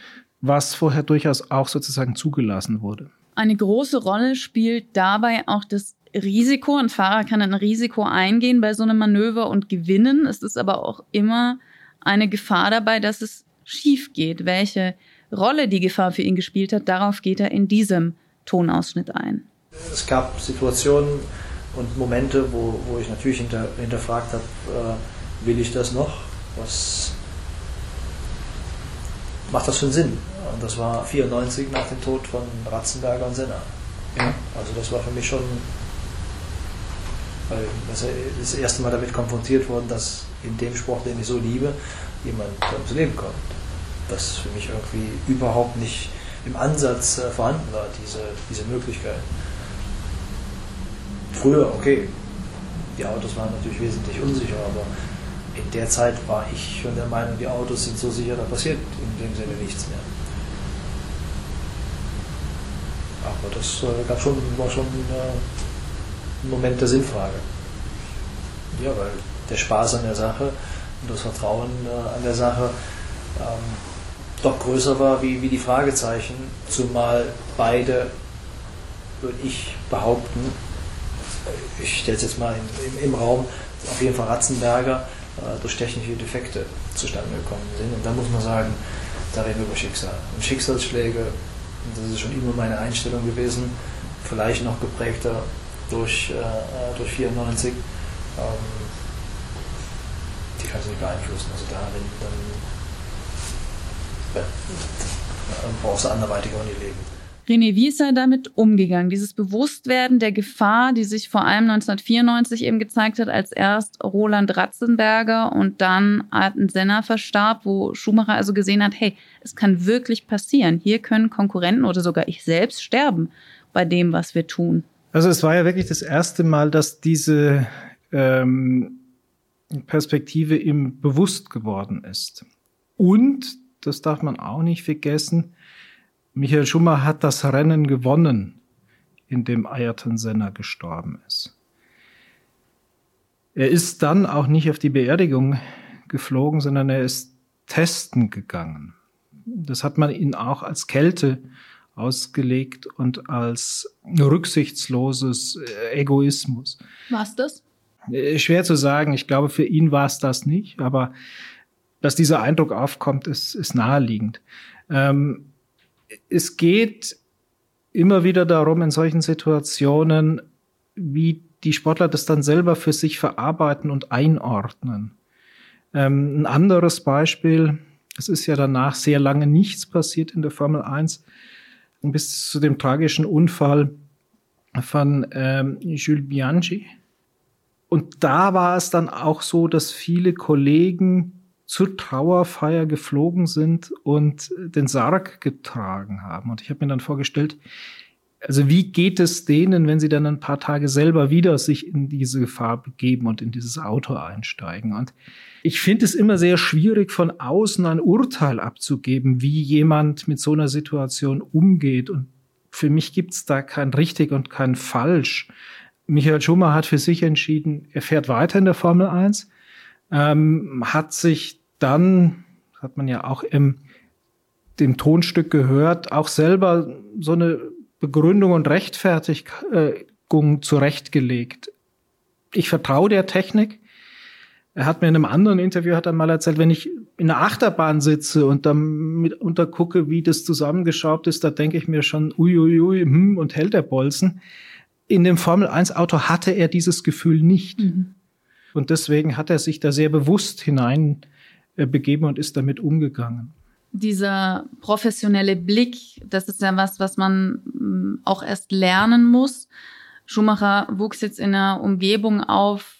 was vorher durchaus auch sozusagen zugelassen wurde. Eine große Rolle spielt dabei auch das Risiko. Ein Fahrer kann ein Risiko eingehen bei so einem Manöver und gewinnen. Es ist aber auch immer eine Gefahr dabei, dass es schief geht. Welche Rolle die Gefahr für ihn gespielt hat, darauf geht er in diesem Tonausschnitt ein. Es gab Situationen und Momente, wo, wo ich natürlich hinter, hinterfragt habe, äh, will ich das noch? Was macht das für einen Sinn? Und das war 94 nach dem Tod von Ratzenberger und Senna. Ja. Also das war für mich schon weil das erste Mal damit konfrontiert worden, dass in dem Sport, den ich so liebe, jemand ums Leben kommt was für mich irgendwie überhaupt nicht im Ansatz äh, vorhanden war, diese, diese Möglichkeit. Früher, okay, die Autos waren natürlich wesentlich unsicher, aber in der Zeit war ich schon der Meinung, die Autos sind so sicher, da passiert in dem Sinne nichts mehr. Aber das äh, gab schon, war schon äh, ein Moment der Sinnfrage. Ja, weil der Spaß an der Sache und das Vertrauen äh, an der Sache ähm, doch größer war wie, wie die Fragezeichen, zumal beide, würde ich behaupten, ich stelle es jetzt mal im, im, Raum, auf jeden Fall Ratzenberger äh, durch technische Defekte zustande gekommen sind. Und da muss man sagen, da reden wir über Schicksal. Und Schicksalsschläge, das ist schon immer meine Einstellung gewesen, vielleicht noch geprägter durch, äh, durch 94, ähm, die kann sie nicht beeinflussen. Also da, wenn, dann dann brauchst du anderweitig auch nicht leben. René, wie ist er damit umgegangen? Dieses Bewusstwerden der Gefahr, die sich vor allem 1994 eben gezeigt hat, als erst Roland Ratzenberger und dann Arten Senna verstarb, wo Schumacher also gesehen hat, hey, es kann wirklich passieren. Hier können Konkurrenten oder sogar ich selbst sterben bei dem, was wir tun. Also es war ja wirklich das erste Mal, dass diese ähm, Perspektive ihm bewusst geworden ist. Und, das darf man auch nicht vergessen, Michael Schumacher hat das Rennen gewonnen, in dem Ayrton Senna gestorben ist. Er ist dann auch nicht auf die Beerdigung geflogen, sondern er ist testen gegangen. Das hat man ihn auch als Kälte ausgelegt und als rücksichtsloses Egoismus. Was das? Äh, schwer zu sagen. Ich glaube, für ihn war es das nicht, aber dass dieser Eindruck aufkommt, ist, ist naheliegend. Ähm, es geht immer wieder darum, in solchen Situationen, wie die Sportler das dann selber für sich verarbeiten und einordnen. Ähm, ein anderes Beispiel, es ist ja danach sehr lange nichts passiert in der Formel 1, bis zu dem tragischen Unfall von ähm, Jules Bianchi. Und da war es dann auch so, dass viele Kollegen zur Trauerfeier geflogen sind und den Sarg getragen haben. Und ich habe mir dann vorgestellt, also wie geht es denen, wenn sie dann ein paar Tage selber wieder sich in diese Gefahr begeben und in dieses Auto einsteigen? Und ich finde es immer sehr schwierig, von außen ein Urteil abzugeben, wie jemand mit so einer Situation umgeht. Und für mich gibt es da kein richtig und kein falsch. Michael Schumacher hat für sich entschieden, er fährt weiter in der Formel 1 ähm, hat sich dann, hat man ja auch im dem Tonstück gehört, auch selber so eine Begründung und Rechtfertigung zurechtgelegt. Ich vertraue der Technik. Er hat mir in einem anderen Interview hat er mal erzählt, wenn ich in einer Achterbahn sitze und dann mit untergucke, wie das zusammengeschraubt ist, da denke ich mir schon, uiuiui, ui, hm, und hält der Bolzen. In dem Formel 1 Auto hatte er dieses Gefühl nicht. Mhm. Und deswegen hat er sich da sehr bewusst hinein äh, begeben und ist damit umgegangen. Dieser professionelle Blick, das ist ja was, was man mm, auch erst lernen muss. Schumacher wuchs jetzt in einer Umgebung auf,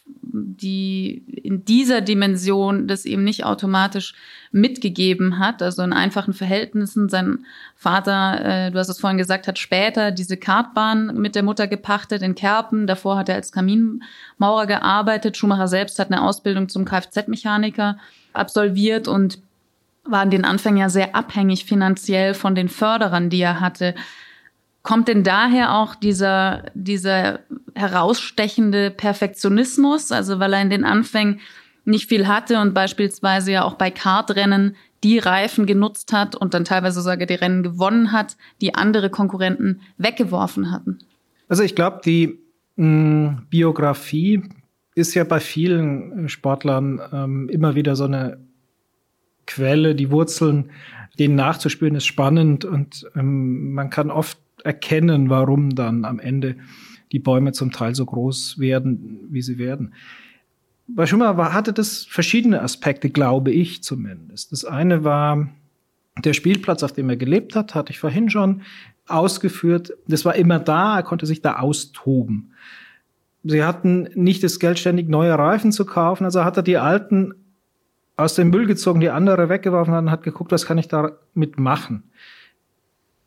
die in dieser Dimension das eben nicht automatisch mitgegeben hat, also in einfachen Verhältnissen. Sein Vater, äh, du hast es vorhin gesagt, hat später diese Kartbahn mit der Mutter gepachtet in Kerpen. Davor hat er als Kaminmaurer gearbeitet. Schumacher selbst hat eine Ausbildung zum Kfz-Mechaniker absolviert und war in den Anfängen ja sehr abhängig finanziell von den Förderern, die er hatte. Kommt denn daher auch dieser, dieser herausstechende Perfektionismus? Also weil er in den Anfängen nicht viel hatte und beispielsweise ja auch bei Kartrennen die Reifen genutzt hat und dann teilweise sogar die Rennen gewonnen hat, die andere Konkurrenten weggeworfen hatten. Also ich glaube, die mh, hm, Biografie ist ja bei vielen Sportlern ähm, immer wieder so eine Quelle, die Wurzeln, denen nachzuspüren, ist spannend und ähm, man kann oft erkennen, warum dann am Ende die Bäume zum Teil so groß werden, wie sie werden. Bei Schumacher hatte das verschiedene Aspekte, glaube ich zumindest. Das eine war der Spielplatz, auf dem er gelebt hat, hatte ich vorhin schon ausgeführt. Das war immer da, er konnte sich da austoben. Sie hatten nicht das Geld, ständig neue Reifen zu kaufen, also hat er die alten aus dem Müll gezogen, die andere weggeworfen hat und hat geguckt, was kann ich damit machen.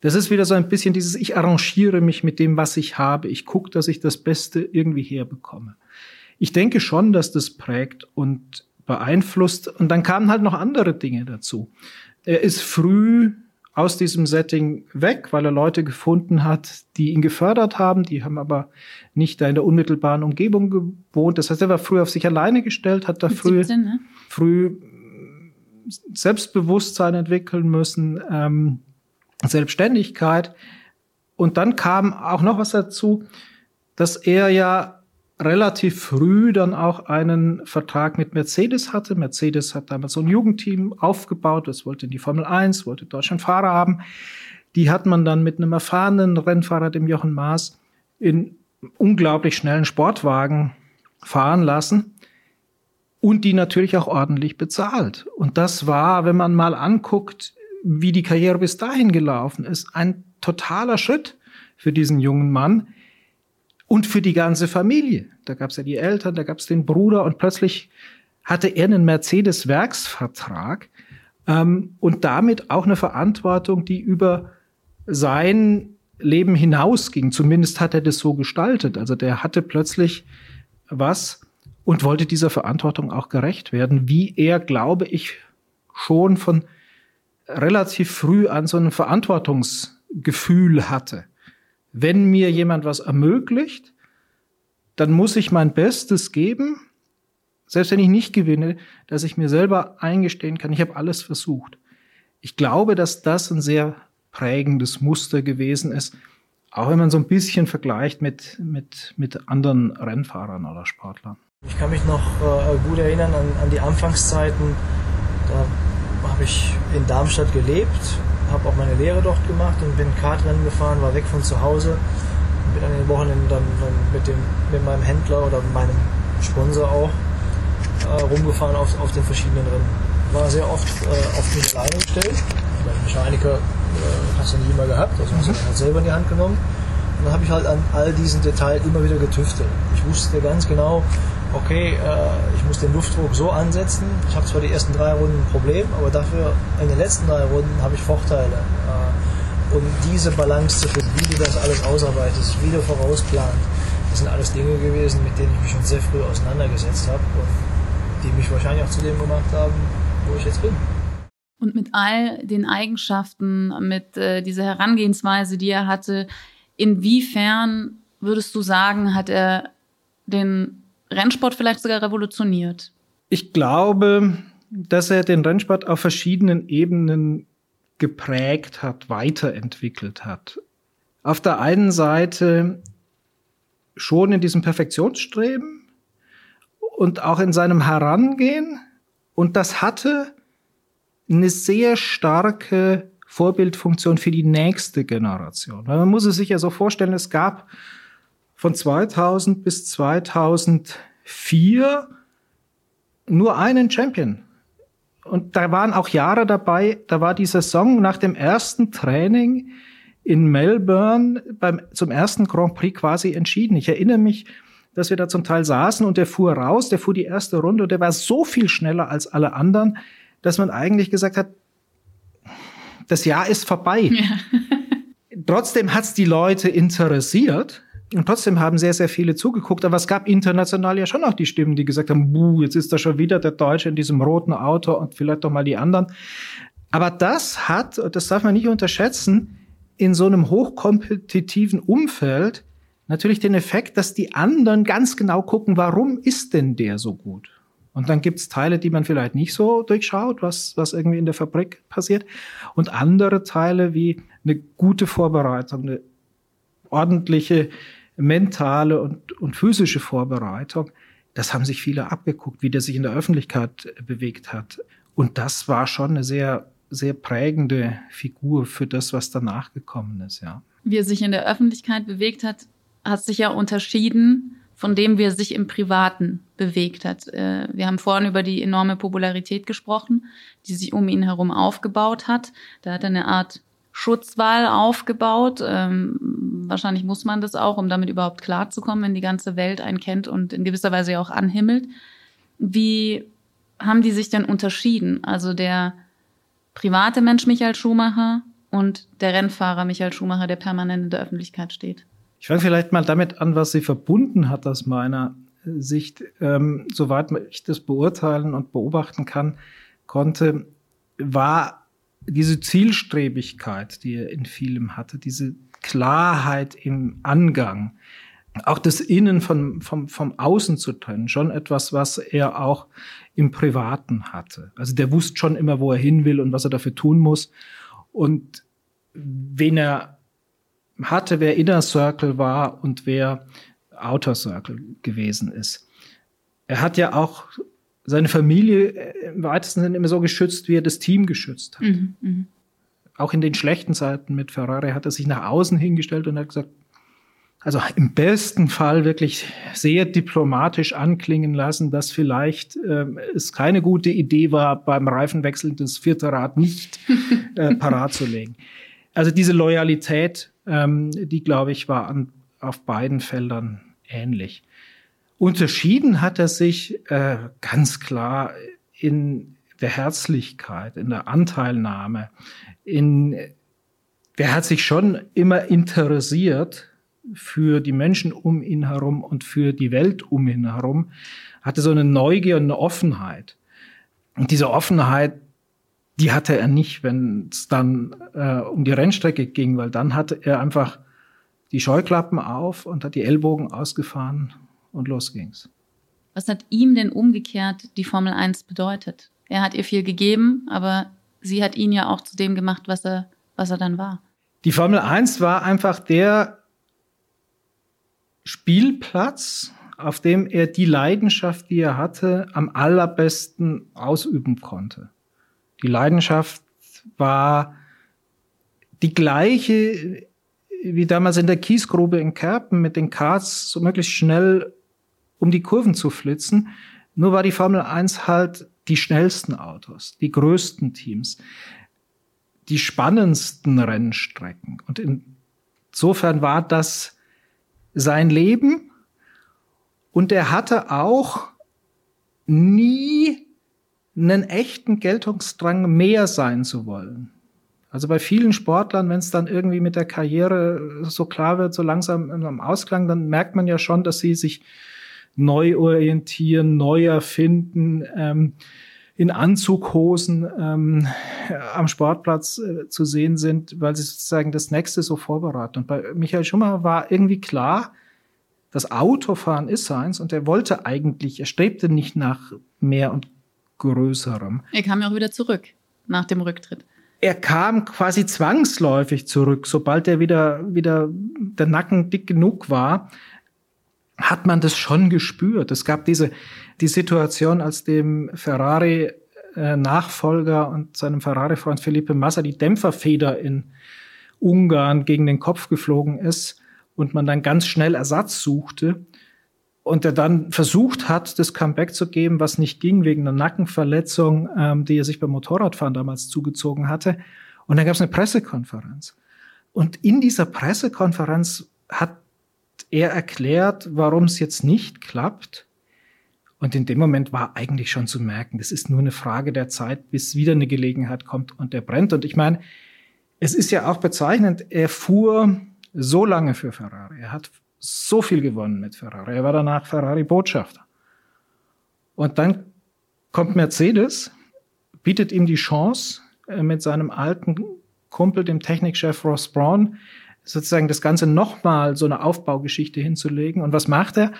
Das ist wieder so ein bisschen dieses, ich arrangiere mich mit dem, was ich habe. Ich gucke, dass ich das Beste irgendwie herbekomme. Ich denke schon, dass das prägt und beeinflusst. Und dann kamen halt noch andere Dinge dazu. Er ist früh aus diesem Setting weg, weil er Leute gefunden hat, die ihn gefördert haben. Die haben aber nicht da in der unmittelbaren Umgebung gewohnt. Das heißt, er war früh auf sich alleine gestellt, hat da früh, 17, ne? früh Selbstbewusstsein entwickeln müssen. Ähm, Selbstständigkeit. Und dann kam auch noch was dazu, dass er ja relativ früh dann auch einen Vertrag mit Mercedes hatte. Mercedes hat damals so ein Jugendteam aufgebaut, das wollte in die Formel 1, wollte Deutschland Fahrer haben. Die hat man dann mit einem erfahrenen Rennfahrer, dem Jochen Maas, in unglaublich schnellen Sportwagen fahren lassen und die natürlich auch ordentlich bezahlt. Und das war, wenn man mal anguckt, wie die Karriere bis dahin gelaufen ist, ein totaler Schritt für diesen jungen Mann und für die ganze Familie. Da gab es ja die Eltern, da gab es den Bruder und plötzlich hatte er einen Mercedes-Werksvertrag ähm, und damit auch eine Verantwortung, die über sein Leben hinausging. Zumindest hat er das so gestaltet. Also der hatte plötzlich was und wollte dieser Verantwortung auch gerecht werden, wie er, glaube ich, schon von relativ früh an so ein Verantwortungsgefühl hatte. Wenn mir jemand was ermöglicht, dann muss ich mein Bestes geben, selbst wenn ich nicht gewinne, dass ich mir selber eingestehen kann, ich habe alles versucht. Ich glaube, dass das ein sehr prägendes Muster gewesen ist, auch wenn man so ein bisschen vergleicht mit, mit, mit anderen Rennfahrern oder Sportlern. Ich kann mich noch äh, gut erinnern an, an die Anfangszeiten. Da habe ich in Darmstadt gelebt, habe auch meine Lehre dort gemacht und bin Kartrennen gefahren, war weg von zu Hause. Bin an den Wochenenden dann, dann mit, dem, mit meinem Händler oder meinem Sponsor auch äh, rumgefahren auf, auf den verschiedenen Rennen. War sehr oft äh, auf mich alleine gestellt. Weil Mechaniker äh, hast du nicht immer gehabt, also hast du mhm. halt selber in die Hand genommen. Und dann habe ich halt an all diesen Details immer wieder getüftelt. Ich wusste ganz genau, okay, äh, ich muss den Luftdruck so ansetzen. Ich habe zwar die ersten drei Runden ein Problem, aber dafür in den letzten drei Runden habe ich Vorteile. Äh, und diese Balance zu finden, wie du das alles ausarbeitest, wie du vorausplant, das sind alles Dinge gewesen, mit denen ich mich schon sehr früh auseinandergesetzt habe und die mich wahrscheinlich auch zu dem gemacht haben, wo ich jetzt bin. Und mit all den Eigenschaften, mit äh, dieser Herangehensweise, die er hatte, inwiefern würdest du sagen, hat er den Rennsport vielleicht sogar revolutioniert? Ich glaube, dass er den Rennsport auf verschiedenen Ebenen geprägt hat, weiterentwickelt hat. Auf der einen Seite schon in diesem Perfektionsstreben und auch in seinem Herangehen. Und das hatte eine sehr starke Vorbildfunktion für die nächste Generation. Man muss es sich ja so vorstellen, es gab von 2000 bis 2004 nur einen Champion. Und da waren auch Jahre dabei, da war die Saison nach dem ersten Training in Melbourne beim, zum ersten Grand Prix quasi entschieden. Ich erinnere mich, dass wir da zum Teil saßen und der fuhr raus, der fuhr die erste Runde und der war so viel schneller als alle anderen, dass man eigentlich gesagt hat, das Jahr ist vorbei. Ja. <laughs> Trotzdem hat es die Leute interessiert. Und trotzdem haben sehr, sehr viele zugeguckt. Aber es gab international ja schon auch die Stimmen, die gesagt haben, buh, jetzt ist da schon wieder der Deutsche in diesem roten Auto und vielleicht doch mal die anderen. Aber das hat, das darf man nicht unterschätzen, in so einem hochkompetitiven Umfeld natürlich den Effekt, dass die anderen ganz genau gucken, warum ist denn der so gut? Und dann gibt's Teile, die man vielleicht nicht so durchschaut, was, was irgendwie in der Fabrik passiert. Und andere Teile wie eine gute Vorbereitung, eine ordentliche mentale und, und physische Vorbereitung. Das haben sich viele abgeguckt, wie der sich in der Öffentlichkeit bewegt hat. Und das war schon eine sehr, sehr prägende Figur für das, was danach gekommen ist, ja. Wie er sich in der Öffentlichkeit bewegt hat, hat sich ja unterschieden von dem, wie er sich im Privaten bewegt hat. Äh, wir haben vorhin über die enorme Popularität gesprochen, die sich um ihn herum aufgebaut hat. Da hat er eine Art Schutzwall aufgebaut. Ähm, wahrscheinlich muss man das auch, um damit überhaupt klarzukommen, wenn die ganze Welt einen kennt und in gewisser Weise ja auch anhimmelt. Wie haben die sich denn unterschieden? Also der private Mensch Michael Schumacher und der Rennfahrer Michael Schumacher, der permanent in der Öffentlichkeit steht. Ich fange vielleicht mal damit an, was sie verbunden hat aus meiner Sicht. Ähm, soweit ich das beurteilen und beobachten kann, konnte, war diese Zielstrebigkeit, die er in vielem hatte, diese Klarheit im Angang, auch das Innen von, vom, vom Außen zu trennen, schon etwas, was er auch im Privaten hatte. Also der wusste schon immer, wo er hin will und was er dafür tun muss. Und wen er hatte, wer Inner Circle war und wer Outer Circle gewesen ist. Er hat ja auch seine Familie äh, im weitesten Sinne immer so geschützt, wie er das Team geschützt hat. Mhm, mh. Auch in den schlechten Zeiten mit Ferrari hat er sich nach außen hingestellt und hat gesagt, also im besten Fall wirklich sehr diplomatisch anklingen lassen, dass vielleicht äh, es keine gute Idee war, beim Reifenwechsel das vierte Rad nicht äh, <laughs> parat zu legen. Also diese Loyalität, ähm, die glaube ich war an, auf beiden Feldern ähnlich. Unterschieden hat er sich äh, ganz klar in der Herzlichkeit, in der Anteilnahme, in der hat sich schon immer interessiert für die Menschen um ihn herum und für die Welt um ihn herum, hatte so eine Neugier und eine Offenheit. Und diese Offenheit, die hatte er nicht, wenn es dann äh, um die Rennstrecke ging, weil dann hatte er einfach die Scheuklappen auf und hat die Ellbogen ausgefahren und los ging's. Was hat ihm denn umgekehrt die Formel 1 bedeutet? Er hat ihr viel gegeben, aber sie hat ihn ja auch zu dem gemacht, was er, was er dann war. Die Formel 1 war einfach der Spielplatz, auf dem er die Leidenschaft, die er hatte, am allerbesten ausüben konnte. Die Leidenschaft war die gleiche wie damals in der Kiesgrube in Kerpen mit den Karts so möglichst schnell um die Kurven zu flitzen. Nur war die Formel 1 halt die schnellsten Autos, die größten Teams, die spannendsten Rennstrecken. Und insofern war das sein Leben und er hatte auch nie einen echten Geltungsdrang mehr sein zu wollen. Also bei vielen Sportlern, wenn es dann irgendwie mit der Karriere so klar wird, so langsam am Ausklang, dann merkt man ja schon, dass sie sich neu orientieren, neu erfinden, ähm, in Anzughosen ähm, am Sportplatz äh, zu sehen sind, weil sie sozusagen das nächste so vorbereiten. Und bei Michael Schumacher war irgendwie klar, das Autofahren ist seins und er wollte eigentlich, er strebte nicht nach mehr und Größerem. Er kam ja auch wieder zurück nach dem Rücktritt. Er kam quasi zwangsläufig zurück, sobald er wieder, wieder der Nacken dick genug war hat man das schon gespürt. Es gab diese die Situation, als dem Ferrari äh, und seinem Ferrari-Freund Felipe Massa die Dämpferfeder in Ungarn gegen den Kopf geflogen ist und man dann ganz schnell Ersatz suchte und er dann versucht hat, das Comeback zu geben, was nicht ging wegen einer Nackenverletzung, ähm, die er sich beim Motorradfahren damals zugezogen hatte. Und dann gab es eine Pressekonferenz. Und in dieser Pressekonferenz hat er erklärt, warum es jetzt nicht klappt. Und in dem Moment war eigentlich schon zu merken, das ist nur eine Frage der Zeit, bis wieder eine Gelegenheit kommt und er brennt. Und ich meine, es ist ja auch bezeichnend, er fuhr so lange für Ferrari. Er hat so viel gewonnen mit Ferrari. Er war danach Ferrari-Botschafter. Und dann kommt Mercedes, bietet ihm die Chance, äh, mit seinem alten Kumpel, dem Technikchef Ross Braun, sozusagen das Ganze nochmal so eine Aufbaugeschichte hinzulegen. Und was macht er?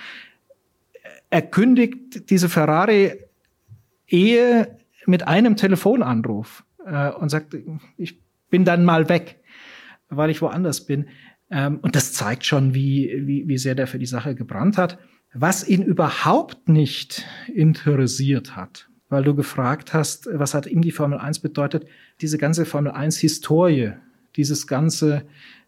Er kündigt diese Ferrari-Ehe mit einem Telefonanruf äh, und sagt, ich bin dann mal weg, weil ich woanders bin. Ähm, und das zeigt schon, wie, wie, wie sehr der für die Sache gebrannt hat. Was ihn überhaupt nicht interessiert hat, weil du gefragt hast, was hat ihm die Formel 1 bedeutet, diese ganze Formel 1 Historie, dieses ganze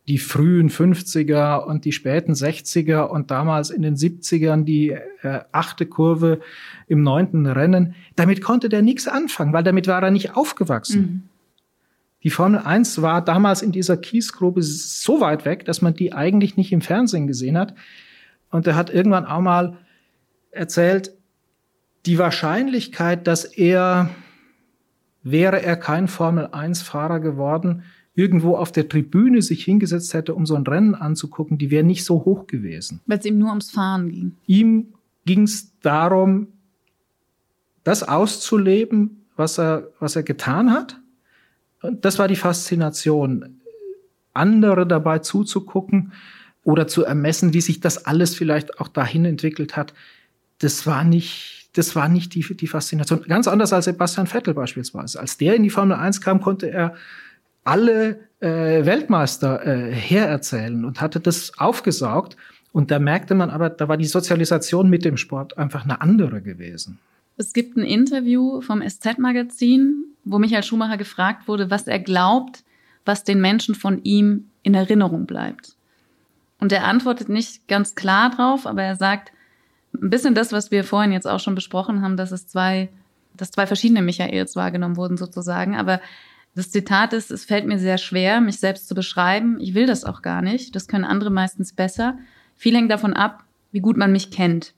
die frühen 50er und die späten 60er und damals in den 70ern die äh, achte Kurve im neunten Rennen. Damit konnte der nichts anfangen, weil damit war er nicht aufgewachsen. Mhm. Die Formel 1 war damals in dieser Kiesgrube so weit weg, dass man die eigentlich nicht im Fernsehen gesehen hat. Und er hat irgendwann auch mal erzählt, die Wahrscheinlichkeit, dass er, wäre er kein Formel 1 Fahrer geworden, irgendwo auf der Tribüne sich hingesetzt hätte, um so ein Rennen anzugucken, die wäre nicht so hoch gewesen. Weil es ihm nur ums Fahren ging. Ihm ging es darum, das auszuleben, was er, was er getan hat. Und das war die Faszination, andere dabei zuzugucken oder zu ermessen, wie sich das alles vielleicht auch dahin entwickelt hat. Das war nicht, das war nicht die, die Faszination. Ganz anders als Sebastian Vettel beispielsweise. Als der in die Formel 1 kam, konnte er alle äh, Weltmeister äh, hererzählen und hatte das aufgesaugt. Und da merkte man aber, da war die Sozialisation mit dem Sport einfach eine andere gewesen. Es gibt ein Interview vom SZ-Magazin, wo Michael Schumacher gefragt wurde, was er glaubt, was den Menschen von ihm in Erinnerung bleibt. Und er antwortet nicht ganz klar drauf, aber er sagt ein bisschen das, was wir vorhin jetzt auch schon besprochen haben, dass es zwei, dass zwei verschiedene Michaels wahrgenommen wurden sozusagen. Aber das Zitat ist, es fällt mir sehr schwer, mich selbst zu beschreiben. Ich will das auch gar nicht. Das können andere meistens besser. Viel hängt davon ab, wie gut man mich kennt.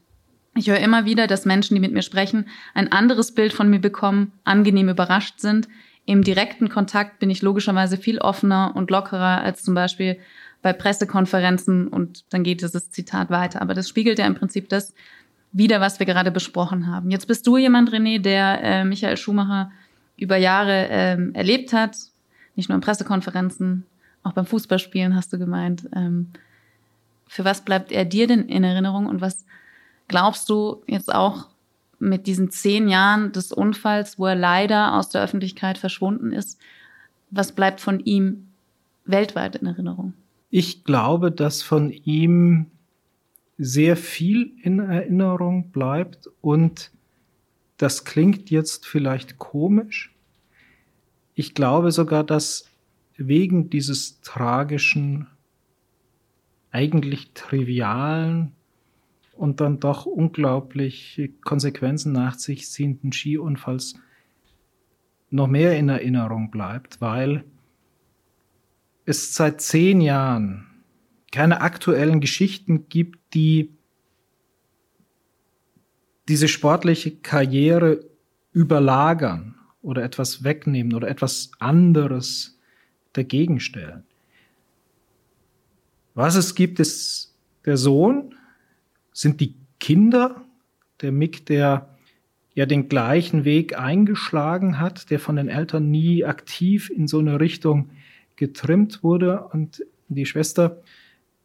Ich höre immer wieder, dass Menschen, die mit mir sprechen, ein anderes Bild von mir bekommen, angenehm überrascht sind. Im direkten Kontakt bin ich logischerweise viel offener und lockerer als zum Beispiel bei Pressekonferenzen und dann geht dieses Zitat weiter. Aber das spiegelt ja im Prinzip das wieder, was wir gerade besprochen haben. Jetzt bist du jemand, René, der äh, Michael Schumacher über Jahre ähm, erlebt hat, nicht nur in Pressekonferenzen, auch beim Fußballspielen hast du gemeint. Ähm, für was bleibt er dir denn in Erinnerung und was glaubst du jetzt auch mit diesen zehn Jahren des Unfalls, wo er leider aus der Öffentlichkeit verschwunden ist, was bleibt von ihm weltweit in Erinnerung? Ich glaube, dass von ihm sehr viel in Erinnerung bleibt und das klingt jetzt vielleicht komisch. Ich glaube sogar, dass wegen dieses tragischen, eigentlich trivialen und dann doch unglaublich Konsequenzen nach sich ziehenden Skiunfalls noch mehr in Erinnerung bleibt, weil es seit zehn Jahren keine aktuellen Geschichten gibt, die diese sportliche Karriere überlagern oder etwas wegnehmen oder etwas anderes dagegen stellen. Was es gibt, ist der Sohn, sind die Kinder, der Mick, der ja den gleichen Weg eingeschlagen hat, der von den Eltern nie aktiv in so eine Richtung getrimmt wurde und die Schwester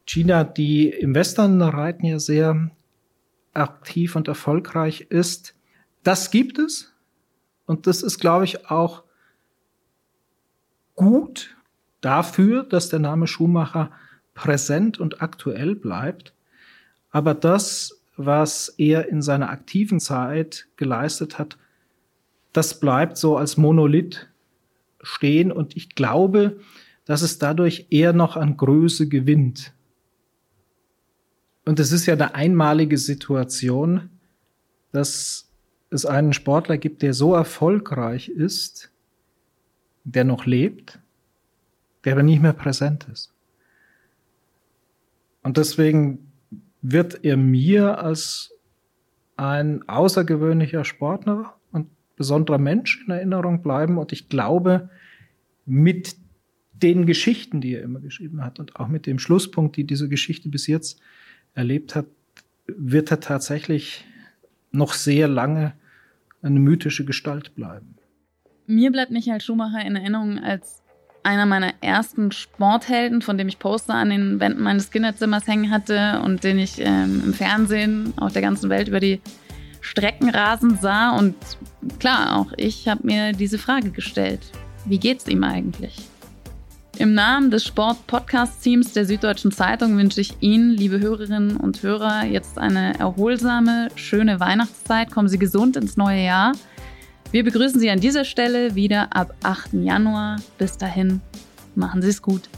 Gina, die im Western-Reiten ja sehr aktiv und erfolgreich ist. Das gibt es. Und das ist, glaube ich, auch gut dafür, dass der Name Schumacher präsent und aktuell bleibt. Aber das, was er in seiner aktiven Zeit geleistet hat, das bleibt so als Monolith stehen. Und ich glaube, dass es dadurch eher noch an Größe gewinnt. Und es ist ja eine einmalige Situation, dass es einen Sportler gibt, der so erfolgreich ist, der noch lebt, der aber nicht mehr präsent ist. Und deswegen wird er mir als ein außergewöhnlicher Sportler und besonderer Mensch in Erinnerung bleiben. Und ich glaube, mit den Geschichten, die er immer geschrieben hat und auch mit dem Schlusspunkt, die diese Geschichte bis jetzt erlebt hat, wird er tatsächlich noch sehr lange eine mythische Gestalt bleiben. Mir bleibt Michael Schumacher in Erinnerung als einer meiner ersten Sporthelden, von dem ich Poster an den Wänden meines Kinderzimmers hängen hatte und den ich ähm, im Fernsehen auf der ganzen Welt über die Strecken rasen sah. Und klar, auch ich habe mir diese Frage gestellt. Wie geht's ihm eigentlich? Im Namen des Sport-Podcast-Teams der Süddeutschen Zeitung wünsche ich Ihnen, liebe Hörerinnen und Hörer, jetzt eine erholsame, schöne Weihnachtszeit. Kommen Sie gesund ins neue Jahr. Wir begrüßen Sie an dieser Stelle wieder ab 8. Januar. Bis dahin, machen Sie es gut.